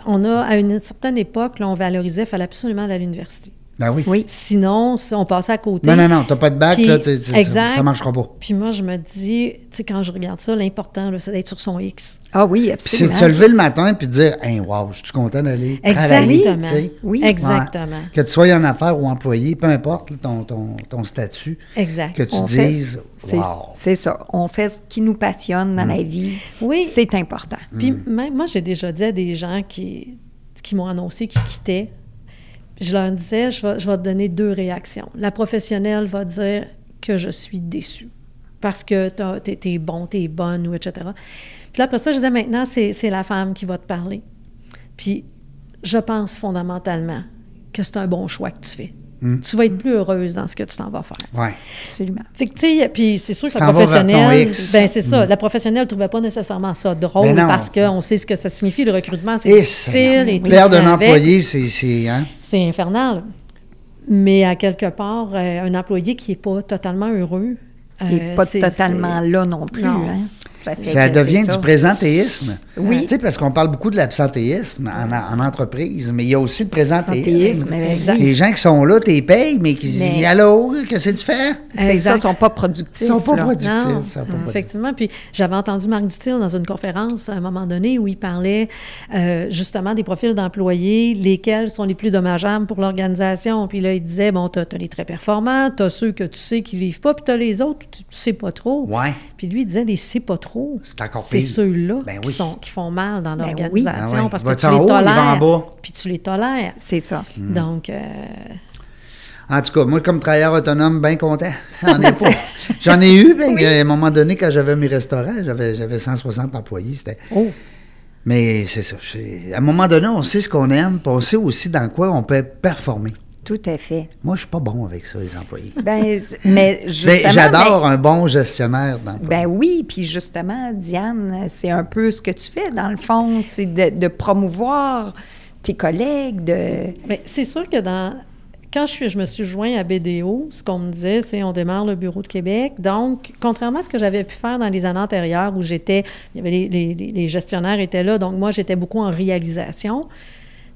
On a, à une certaine époque, là, on valorisait, il fallait absolument aller à l'université. Ben oui. Oui. Sinon, on passait à côté. Non, non, non, t'as pas de bac, Puis- là, ça- exact. ça marchera pas. Puis moi, je me dis, tu sais, quand je regarde ça, l'important, c'est d'être sur son X. Ah oui, Puis c'est absolument. de se lever le matin puis de dire Hey, wow, je suis content d'aller travailler. Exactement. Oui. Exactement. Ouais. Que tu sois en affaires ou employé, peu importe là, ton, ton, ton statut, Exact. que tu On fait- dises c'est, Wow. c'est ça. On fait ce qui nous passionne dans la vie. Oui. C'est important. Puis Mm. même, moi, j'ai déjà dit à des gens qui, qui m'ont annoncé qu'ils quittaient, je leur disais, je vais, je vais te donner deux réactions. La professionnelle va dire que je suis déçue parce que t'es, t'es bon, t'es bonne, ou etc. Puis là, après ça, je disais, maintenant, c'est, la femme qui va te parler. Puis je pense fondamentalement que c'est un bon choix que tu fais. Mm. Tu vas être plus heureuse dans ce que tu t'en vas faire. Ouais. Absolument. Fait que, tu sais, puis c'est sûr que la professionnelle, ben c'est ça, la professionnelle ne trouvait pas nécessairement ça drôle parce qu'on sait ce que ça signifie, le recrutement, c'est Et difficile et tout. Perdre un employé, c'est. c'est, hein? C'est infernal. Mais à quelque part, euh, un employé qui n'est pas totalement heureux, Et euh, pas c'est- totalement là non plus. Non. Hein? Ça, devient ça. du présentéisme. Oui. Tu sais, parce qu'on parle beaucoup de l'absentéisme en, en entreprise, mais il y a aussi le présentéisme. Présentéisme, exact. Les gens qui sont là, t'es payes, mais qui disent Mais- Allô, qu'est-ce que tu fais? C'est ça, Exact. ils sont pas productifs. Ils sont pas là. productifs. Non, ils sont pas productifs. effectivement. Puis j'avais entendu Marc Dutil dans une conférence à un moment donné où il parlait euh, justement des profils d'employés, lesquels sont les plus dommageables pour l'organisation. Puis là, il disait, bon, tu as, les très performants, tu as ceux que tu sais qui ne livrent pas, puis tu as les autres, tu ne sais pas trop. Ouais. Puis lui, il disait, les sais pas trop. C'est ceux-là Ben qui, oui. sont, qui font mal dans Ben oui. l'organisation Ah ouais. parce que tu en les haut, tolères. bas? Puis tu les tolères. C'est ça. Donc, euh, En tout cas, moi, comme travailleur autonome, bien content. J'en ai eu, ben, à un moment donné, quand j'avais mes restaurants, j'avais, j'avais 160 employés. C'était... oh, Mais c'est ça. À un moment donné, on sait ce qu'on aime, puis on sait aussi dans quoi on peut performer. Tout à fait. Moi, je suis pas bon avec ça, les employés. Ben, mais justement... Ben, j'adore un bon gestionnaire d'employés. Ben oui, puis justement, Diane, c'est un peu ce que tu fais, dans le fond, c'est de, de promouvoir tes collègues, de... Mais c'est sûr que dans. Quand je, suis, je me suis joint à BDO, ce qu'on me disait, c'est on démarre le bureau de Québec. Donc, contrairement à ce que j'avais pu faire dans les années antérieures où j'étais, il y avait les, les- les- les gestionnaires étaient là, donc moi j'étais beaucoup en réalisation.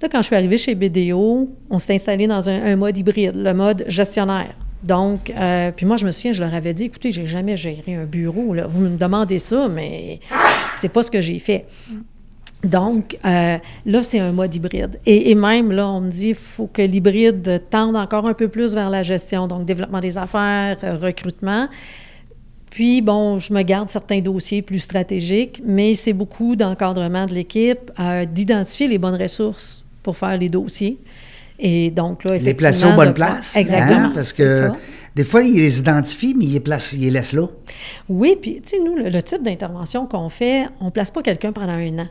Là, quand je suis arrivée chez BDO, on s'est installé dans un, mode hybride, le mode gestionnaire. Donc, euh, puis moi, je me souviens, je leur avais dit, écoutez, j'ai jamais géré un bureau. Vous me demandez ça, mais c'est pas ce que j'ai fait. Donc, euh, là, c'est un mode hybride. Et, même, là, on me dit qu'il faut que l'hybride tende encore un peu plus vers la gestion, donc développement des affaires, euh, recrutement. Puis, bon, je me garde certains dossiers plus stratégiques, mais c'est beaucoup d'encadrement de l'équipe, d'identifier les bonnes ressources pour faire les dossiers. Et donc, là, effectivement... les placer aux bonnes places. Exactement. hein, parce c'est que ça. des fois, ils les identifient, mais ils les, placent, ils les laissent là. Oui, puis, tu sais, nous, le, le type d'intervention qu'on fait, on ne place pas quelqu'un pendant un an.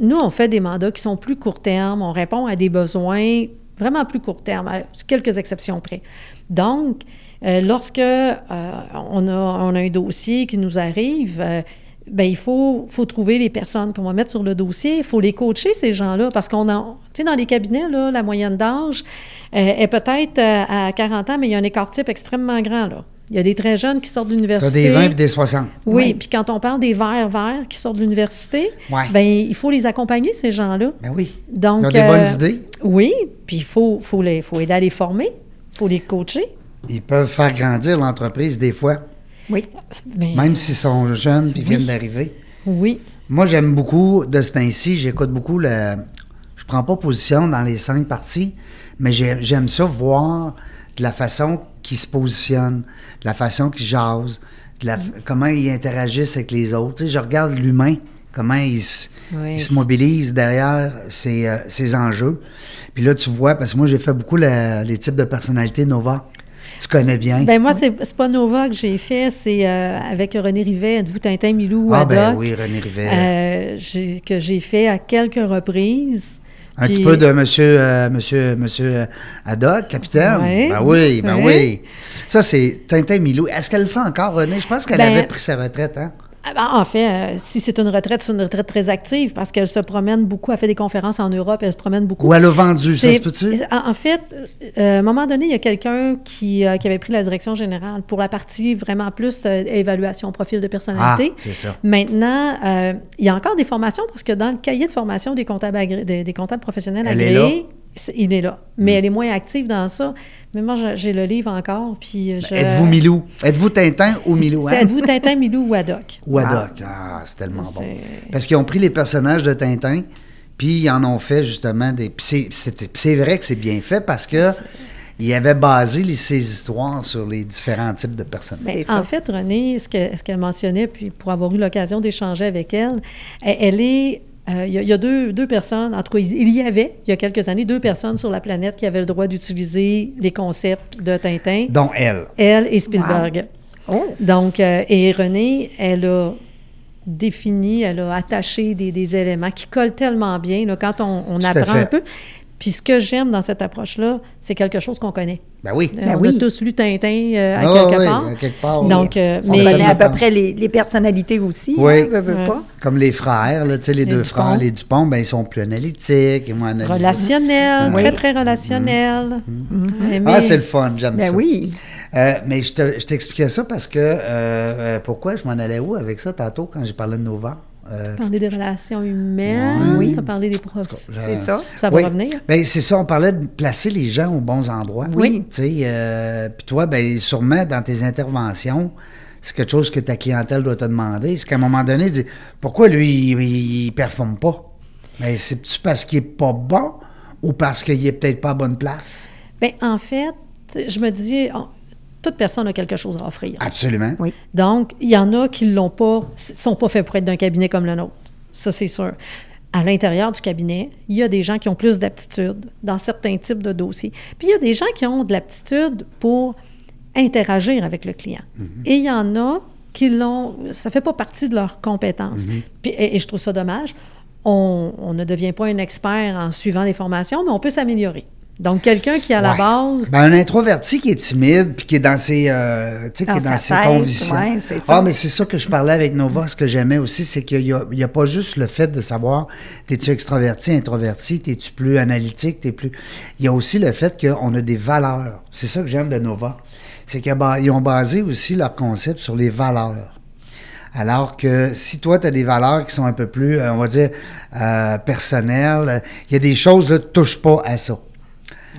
Nous, on fait des mandats qui sont plus court terme, on répond à des besoins vraiment plus court terme, à quelques exceptions près. Donc, euh, lorsque euh, on, a, on a un dossier qui nous arrive, euh, ben, il faut, faut trouver les personnes qu'on va mettre sur le dossier. Il faut les coacher, ces gens-là, parce qu'on a, tu sais, dans les cabinets, là, la moyenne d'âge euh, est peut-être euh, à 40 ans, mais il y a un écart type extrêmement grand, là. Il y a des très jeunes qui sortent de l'université. des 20 et des 60. Oui, Oui. puis quand on parle des verts verts qui sortent de l'université, Ouais. ben il faut les accompagner, ces gens-là. Ben oui. Donc, Ils ont des euh, bonnes idées. Oui, puis il faut, faut, les, faut aider à les former, il faut les coacher. Ils peuvent faire grandir l'entreprise des fois, Oui. Mais- même s'ils sont jeunes et viennent d'arriver. Oui, Moi, j'aime beaucoup de ce temps-ci, j'écoute beaucoup le. Je prends pas position dans les cinq parties, mais j'ai- j'aime ça voir de la façon qu'ils se positionnent, de la façon qu'ils jasent, de la- comment ils interagissent avec les autres. Tu sais, je regarde l'humain, comment il se, Oui. il se mobilise derrière ses, euh, enjeux. Puis là, tu vois, parce que moi, j'ai fait beaucoup la- les types de personnalités Nova. Tu connais bien. ben moi, c'est c'est pas Nova que j'ai fait, c'est euh, avec René Rivet, Êtes-vous Tintin, Milou, ah, Haddock, ben oui, René Rivet. euh, j'ai- que j'ai fait à quelques reprises. Un Puis- petit peu de monsieur, euh, monsieur, monsieur euh, Haddock, capitaine. Ouais. Ben oui, ben oui. Ça, c'est Tintin Milou. Est-ce qu'elle le fait encore, René? Je pense qu'elle Ben- avait pris sa retraite, hein? Ah ben, En fait, euh, si c'est une retraite, c'est une retraite très active parce qu'elle se promène beaucoup, elle fait des conférences en Europe, elle se promène beaucoup. Ou elle a vendu, ça se peut-tu? En, fait, euh, à un moment donné, il y a quelqu'un qui, euh, qui avait pris la direction générale pour la partie vraiment plus euh, évaluation, profil de Ah, personnalité. c'est ça. Maintenant, il y a encore des formations parce que dans le cahier de formation des comptables, agré- des, des comptables professionnels agréés, il est là. Mais elle est moins active dans ça. Mais moi, j'ai- le livre encore. Puis euh, je- Ben, Êtes-vous Milou? Êtes-vous Tintin ou Milou? Hein? Êtes-vous Tintin, Milou ou Haddock? Ou Haddock? Ah, c'est tellement bon. Parce qu'ils ont pris les personnages de Tintin, puis ils en ont fait justement des. Puis c'est- vrai que c'est bien fait parce que. Ils avaient basé les- ces histoires sur les différents types de personnages. Ça. en fait, Renée, ce que- ce qu'elle mentionnait, puis pour avoir eu l'occasion d'échanger avec elle, elle, elle est. euh, Il y a, il y a deux, deux personnes, en tout cas, il y avait, il y a quelques années, deux personnes sur la planète qui avaient le droit d'utiliser les concepts de Tintin, Dont elle. elle et Spielberg. Oh. Donc, euh, et Renée, elle a défini, elle a attaché des, des éléments qui collent tellement bien là, quand on, on apprend un peu. Puis ce que j'aime dans cette approche-là, c'est quelque chose qu'on connaît. Ben oui. Euh, Ben on oui. a tous lu Tintin euh, à Ah quelque oui, part. à quelque part. Donc, euh, On mais- connaît à peu près les, les personnalités aussi. Oui. hein, veux, veux Ouais. pas. Comme les frères, là, tu sais, les, Les deux Dupont. frères, les Dupont, ben, ils sont plus analytiques, ils vont analyser. Relationnel, Oui. très, très relationnel. Ouais, Ah, mais- c'est le fun, j'aime Ben ça. oui. Euh, mais je te- je t'expliquais ça parce que, pourquoi je m'en allais où avec ça tantôt quand j'ai parlé de Nova? Euh, parler des relations humaines, Oui. tu as parlé des profs. C'est ça. Ça va oui. revenir. Ben, c'est ça, on parlait de placer les gens aux bons endroits. Oui. Tu sais, euh, puis toi, ben, sûrement dans tes interventions, c'est quelque chose que ta clientèle doit te demander. C'est qu'à un moment donné, dis, pourquoi lui, il, il performe pas? Ben, c'est-tu parce qu'il est pas bon ou parce qu'il est peut-être pas à bonne place? Bien, en fait, je me dis, on- toute personne a quelque chose à offrir. Absolument. Oui. Donc, il y en a qui l'ont pas, sont pas faits pour être d'un cabinet comme le nôtre. Ça, c'est sûr. À l'intérieur du cabinet, il y a des gens qui ont plus d'aptitude dans certains types de dossiers. Puis il y a des gens qui ont de l'aptitude pour interagir avec le client. Et il y en a qui l'ont, ça fait pas partie de leurs compétences. Puis, et, et je trouve ça dommage. On, on ne devient pas un expert en suivant des formations, mais on peut s'améliorer. Donc, quelqu'un qui, à la Ouais. base, Ben, un introverti qui est timide puis qui est dans ses, euh, tu sais, qui Dans est dans ses tête, convictions. ouais. Ah, mais c'est ça que je parlais avec Nova. Ce que j'aimais aussi, c'est qu'il n'y a, pas juste le fait de savoir t'es-tu extraverti, introverti, t'es-tu plus analytique, t'es plus. Il y a aussi le fait qu'on a des valeurs. C'est ça que j'aime de Nova. C'est qu'ils ont basé aussi leur concept sur les valeurs. Alors que si toi, tu as des valeurs qui sont un peu plus, euh, on va dire, euh, personnelles, il y a des choses, là, touche pas à ça.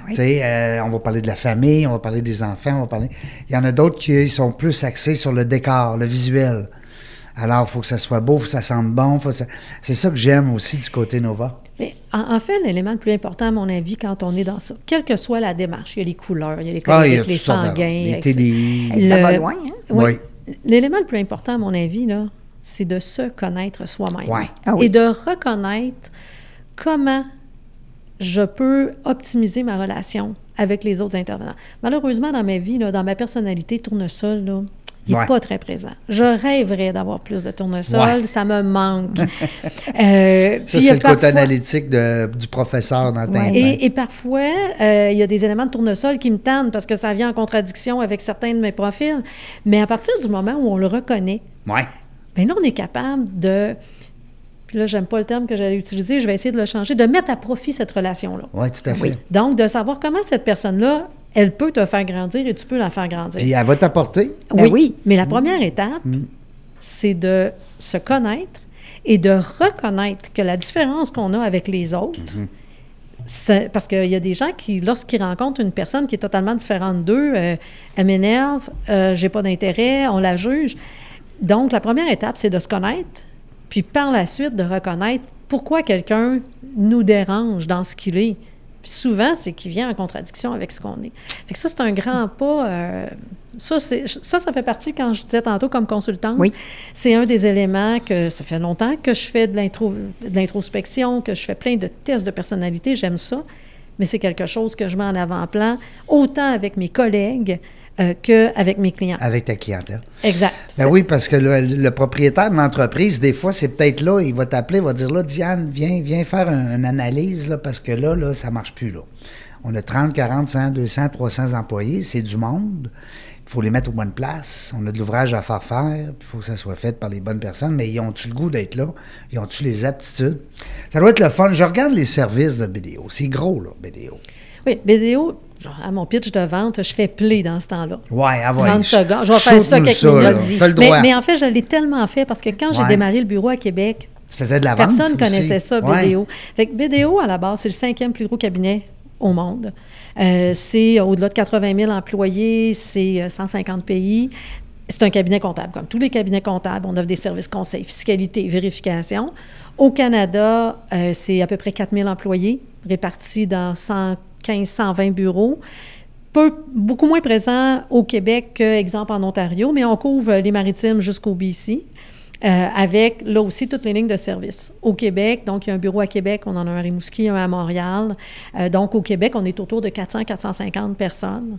Oui. Tu sais, euh, on va parler de la famille, on va parler des enfants, on va parler. Il y en a d'autres qui sont plus axés sur le décor, le visuel. Alors, il faut que ça soit beau, il faut que ça sente bon. faut que ça- C'est ça que j'aime aussi du côté Nova. Mais en, en fait, l'élément le plus important, à mon avis, quand on est dans ça, quelle que soit la démarche, il y a les couleurs, il y a les Ah, il y a coloriques, les de- sanguins. ça va loin, hein? Oui. L'élément le plus important, à mon avis, là, c'est de se connaître soi-même. Ouais. Ah oui. Et de reconnaître comment je peux optimiser ma relation avec les autres intervenants. Malheureusement, dans ma vie, là, dans ma personnalité, tournesol, là, il n'est Ouais. pas très présent. Je rêverais d'avoir plus de tournesol, Ouais. ça me manque. Euh, Ça, c'est le côté analytique de- du professeur dans Tintin. et, et parfois, euh, il y a des éléments de tournesol qui me tannent parce que ça vient en contradiction avec certains de mes profils. Mais à partir du moment où on le reconnaît, Ouais. bien là, on est capable de. Puis là, j'aime pas le terme que j'allais utiliser, je vais essayer de le changer, de mettre à profit cette relation-là. Oui, tout à fait. Oui. Donc, de savoir comment cette personne-là, elle peut te faire grandir et tu peux la faire grandir. Puis elle va t'apporter? Ben oui. Mais la première étape, c'est de se connaître et de reconnaître que la différence qu'on a avec les autres, c'est- parce qu'il y a des gens qui, lorsqu'ils rencontrent une personne qui est totalement différente d'eux, euh, elle m'énerve, euh, j'ai pas d'intérêt, on la juge. Donc, la première étape, c'est de se connaître, puis par la suite, de reconnaître pourquoi quelqu'un nous dérange dans ce qu'il est. Puis souvent, c'est qu'il vient en contradiction avec ce qu'on est. Fait que ça, c'est un grand pas. euh, ça, ça, ça fait partie, quand je disais tantôt, comme consultante. Oui. C'est un des éléments que ça fait longtemps que je fais de l'introspection, que je fais plein de tests de personnalité. J'aime ça. Mais c'est quelque chose que je mets en avant-plan, autant avec mes collègues euh, qu'avec mes clients. avec ta clientèle. Exact. Ben oui, parce que le, le propriétaire de l'entreprise, des fois, c'est peut-être là, il va t'appeler, il va dire là, Diane, viens, viens faire un- une analyse, là, parce que là, là, ça marche plus, là. On a 30, 40, 100, 200, 300 employés, c'est du monde. Il faut les mettre aux bonnes places. On a de l'ouvrage à faire faire. Il faut que ça soit fait par les bonnes personnes. Mais ils ont-tu le goût d'être là? Ils ont-tu les aptitudes? Ça doit être le fun. Je regarde les services de BDO. C'est gros, là, BDO. Oui, BDO, genre, à mon pitch de vente, je fais play dans ce temps-là. Ouais, ah ouais. 30 secondes. Je vais faire ça quelques minutes. Le Mais, droit. mais en fait, je l'ai tellement fait parce que quand j'ai démarré le bureau à Québec, tu faisais de la vente personne ne connaissait ça, Ouais. BDO. Fait que BDO, à la base, c'est le cinquième plus gros cabinet au monde. Euh, c'est au-delà de 80 000 employés, c'est euh, 150 pays. C'est un cabinet comptable, comme tous les cabinets comptables. On offre des services conseils, fiscalité, vérification. Au Canada, euh, c'est à peu près 4 000 employés répartis dans 115, 120 bureaux. Peu, beaucoup moins présents au Québec qu'exemple en Ontario, mais on couvre les maritimes jusqu'au BC. euh, avec là aussi toutes les lignes de service. Au Québec, donc il y a un bureau à Québec, on en a un à Rimouski, un à Montréal. Euh, donc au Québec, on est autour de 400-450 personnes.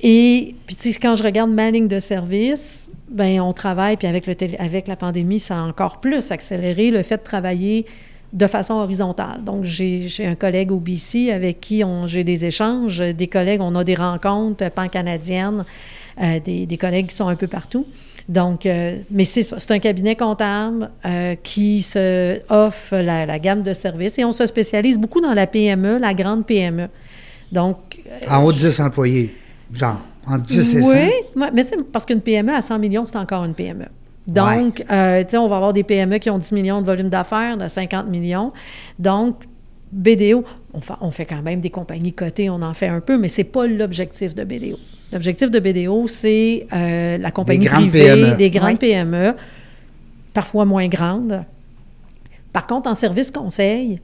Et puis quand je regarde ma ligne de service, ben on travaille, puis avec, le avec la pandémie, ça a encore plus accéléré le fait de travailler de façon horizontale. Donc, j'ai un collègue au BC avec qui on- j'ai des échanges, des collègues, on a des rencontres pan-canadiennes, euh, des, des collègues qui sont un peu partout. Donc, euh, mais c'est c'est un cabinet comptable euh, qui se offre la, la gamme de services et on se spécialise beaucoup dans la PME, la grande PME. Donc, En haut de 10 employés, genre, entre 10 et 100. oui, mais tu sais, parce qu'une PME à 100 millions, c'est encore une PME. Donc, euh, tu sais, on va avoir des PME qui ont 10 millions de volume d'affaires, de 50 millions. Donc, BDO, on fait, on fait quand même des compagnies cotées, on en fait un peu, mais c'est pas l'objectif de BDO. L'objectif de BDO, c'est euh, la compagnie privée, PME. des grandes. PME, parfois moins grandes. Par contre, en service conseil,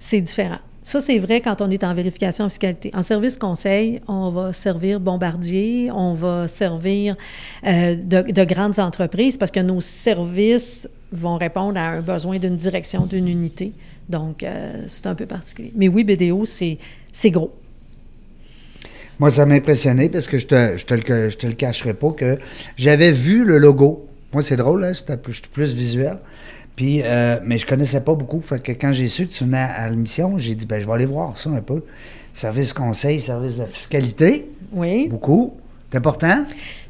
c'est différent. Ça, c'est vrai quand on est en vérification en fiscalité. En service conseil, on va servir Bombardier, on va servir euh, de, de grandes entreprises parce que nos services vont répondre à un besoin d'une direction, d'une unité. Donc, euh, c'est un peu particulier. Mais oui, BDO, c'est gros. Moi, ça m'a impressionné parce que je te, je te, le, je te le cacherai pas que j'avais vu le logo. Moi, c'est drôle, hein, je suis plus visuel. Puis, euh, mais je connaissais pas beaucoup. Fait que quand j'ai su que tu venais à l'émission, j'ai dit, ben, je vais aller voir ça un peu. Service conseil, service de fiscalité, Oui. beaucoup. C'est important?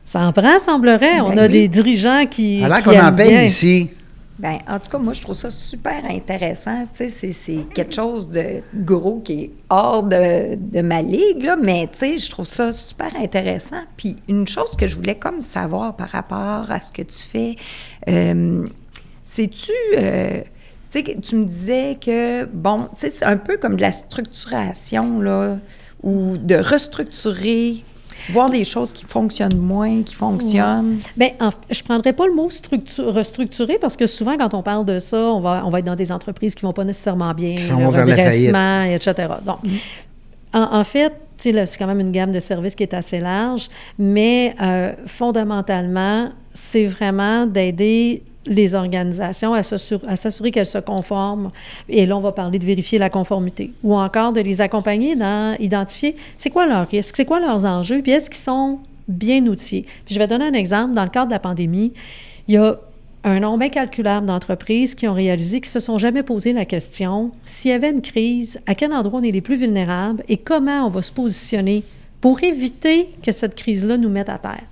Ça en prend, semblerait. On Ben a oui. des dirigeants qui. Alors qu'on en paye bien. ici. Ben, en tout cas, moi, je trouve ça super intéressant. Tu sais, c'est- c'est quelque chose de gros qui est hors de, de ma ligue, là, mais tu sais, je trouve ça super intéressant. Puis, une chose que je voulais comme savoir par rapport à ce que tu fais, euh, c'est-tu. euh, tu sais, tu me disais que, bon, tu sais, c'est un peu comme de la structuration, là, ou de restructurer, voir les choses qui fonctionnent moins, qui fonctionnent. Bien, en- je ne prendrais pas le mot structu- restructurer parce que souvent, quand on parle de ça, on va, on va être dans des entreprises qui ne vont pas nécessairement bien, le vont vers la redressement, etc. Donc, en, en fait, tu sais, là, c'est quand même une gamme de services qui est assez large, mais euh, fondamentalement, c'est vraiment d'aider les organisations à s'assur- à s'assurer qu'elles se conforment. Et là, on va parler de vérifier la conformité. Ou encore de les accompagner dans identifier c'est quoi leurs risques, c'est quoi leurs enjeux, puis est-ce qu'ils sont bien outillés. Puis je vais donner un exemple. Dans le cadre de la pandémie, il y a un nombre incalculable d'entreprises qui ont réalisé qu'ils ne se sont jamais posé la question s'il y avait une crise, à quel endroit on est les plus vulnérables et comment on va se positionner pour éviter que cette crise-là nous mette à terre.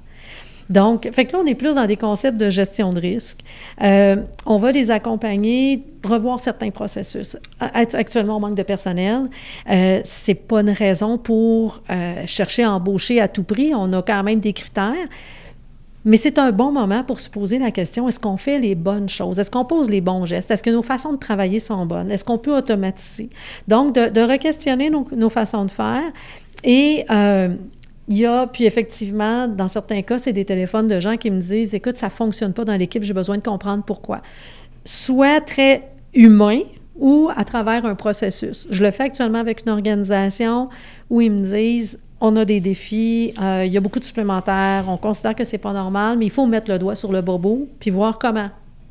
Donc, fait que là, on est plus dans des concepts de gestion de risque. Euh, on va les accompagner, revoir certains processus. Actuellement, on manque de personnel. Euh, c'est pas une raison pour euh, chercher à embaucher à tout prix. On a quand même des critères. Mais c'est un bon moment pour se poser la question, est-ce qu'on fait les bonnes choses? Est-ce qu'on pose les bons gestes? Est-ce que nos façons de travailler sont bonnes? Est-ce qu'on peut automatiser? Donc, de, re-questionner nos, nos façons de faire. Et euh, il y a, puis effectivement, dans certains cas, c'est des téléphones de gens qui me disent, écoute, ça ne fonctionne pas dans l'équipe, j'ai besoin de comprendre pourquoi. Soit très humain, ou à travers un processus. Je le fais actuellement avec une organisation où ils me disent on a des défis, euh, il y a beaucoup de supplémentaires, on considère que c'est pas normal, mais il faut mettre le doigt sur le bobo puis voir comment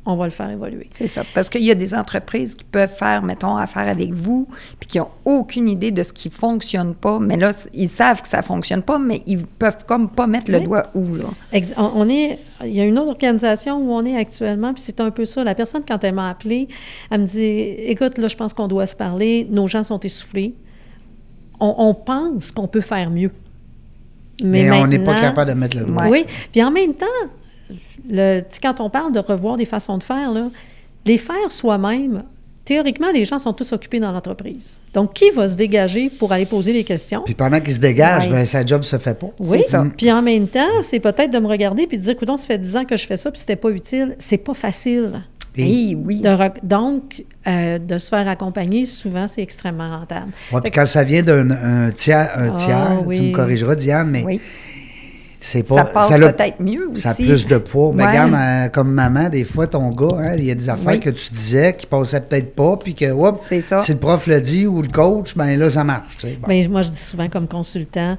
on va le faire évoluer. C'est ça. Parce qu'il y a des entreprises qui peuvent faire, mettons, affaire avec vous, puis qui n'ont aucune idée de ce qui ne fonctionne pas. Mais là, ils savent que ça ne fonctionne pas, mais ils peuvent comme pas mettre le Oui. doigt où, là. Ex- on- est, il y a une autre organisation où on est actuellement, puis c'est un peu ça. La personne, quand elle m'a appelé, elle me dit Écoute, là, je pense qu'on doit se parler. Nos gens sont essoufflés. On, on pense qu'on peut faire mieux. Mais on n'est pas capable de mettre le doigt. Oui. Puis en même temps, le, quand on parle de revoir des façons de faire, là, les faire soi-même, théoriquement, les gens sont tous occupés dans l'entreprise. Donc, qui va se dégager pour aller poser les questions? Puis pendant qu'il se dégage, Ouais. ben, sa job se fait pas. Oui. Puis en même temps, c'est peut-être de me regarder puis de dire, écoute, ça fait 10 ans que je fais ça, puis c'était pas utile. C'est pas facile. Et- Oui, oui. De rec- donc, euh, de se faire accompagner, souvent, c'est extrêmement rentable. Ouais, puis que- quand ça vient d'un un tiers, un Ah, tiers tu oui. me corrigeras, Diane, mais Oui. C'est pas. Ça passe a- peut-être mieux aussi. Ça a plus de poids. Mais regarde, euh, comme maman, des fois, ton gars, hein, il y a des affaires Oui. que tu disais qui passaient peut-être pas, puis que, oups, C'est ça. si le prof le dit ou le coach, ben là, ça marche. tu sais. Bon. Mais moi, je dis souvent comme consultant,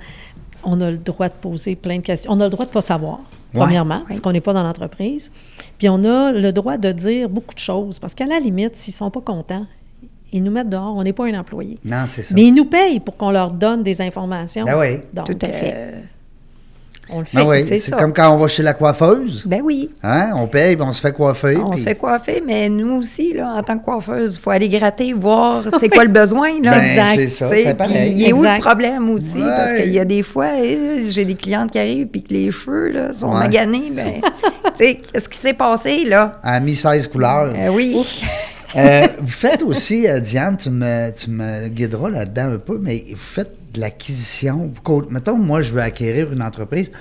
on a le droit de poser plein de questions. On a le droit de ne pas savoir, Ouais. premièrement, parce qu'on n'est pas dans l'entreprise. Puis on a le droit de dire beaucoup de choses, parce qu'à la limite, s'ils ne sont pas contents, ils nous mettent dehors. On n'est pas un employé. non, c'est ça. Mais ils nous payent pour qu'on leur donne des informations. Ben oui. Donc, Tout à fait. euh, On le fait. Ben oui, c'est ça. comme quand on va chez la coiffeuse. Ben oui. Hein? On paye, puis on se fait coiffer. On puis- se fait coiffer, mais nous aussi, là, en tant que coiffeuse, il faut aller gratter, voir c'est quoi le besoin. Là. Ben, Exact. c'est ça, c'est pareil. il est où Exact. le problème aussi? Parce qu'il y a des fois, eh, j'ai des clientes qui arrivent puis que les cheveux là, sont Ouais. maganés. Ben, tu sais, qu'est-ce qui s'est passé, là? À mis 16 couleurs. Euh, oui. Euh, vous faites aussi, euh, Diane, tu me, tu me guideras là-dedans un peu, mais vous faites de l'acquisition. Mettons, moi, je veux acquérir une entreprise,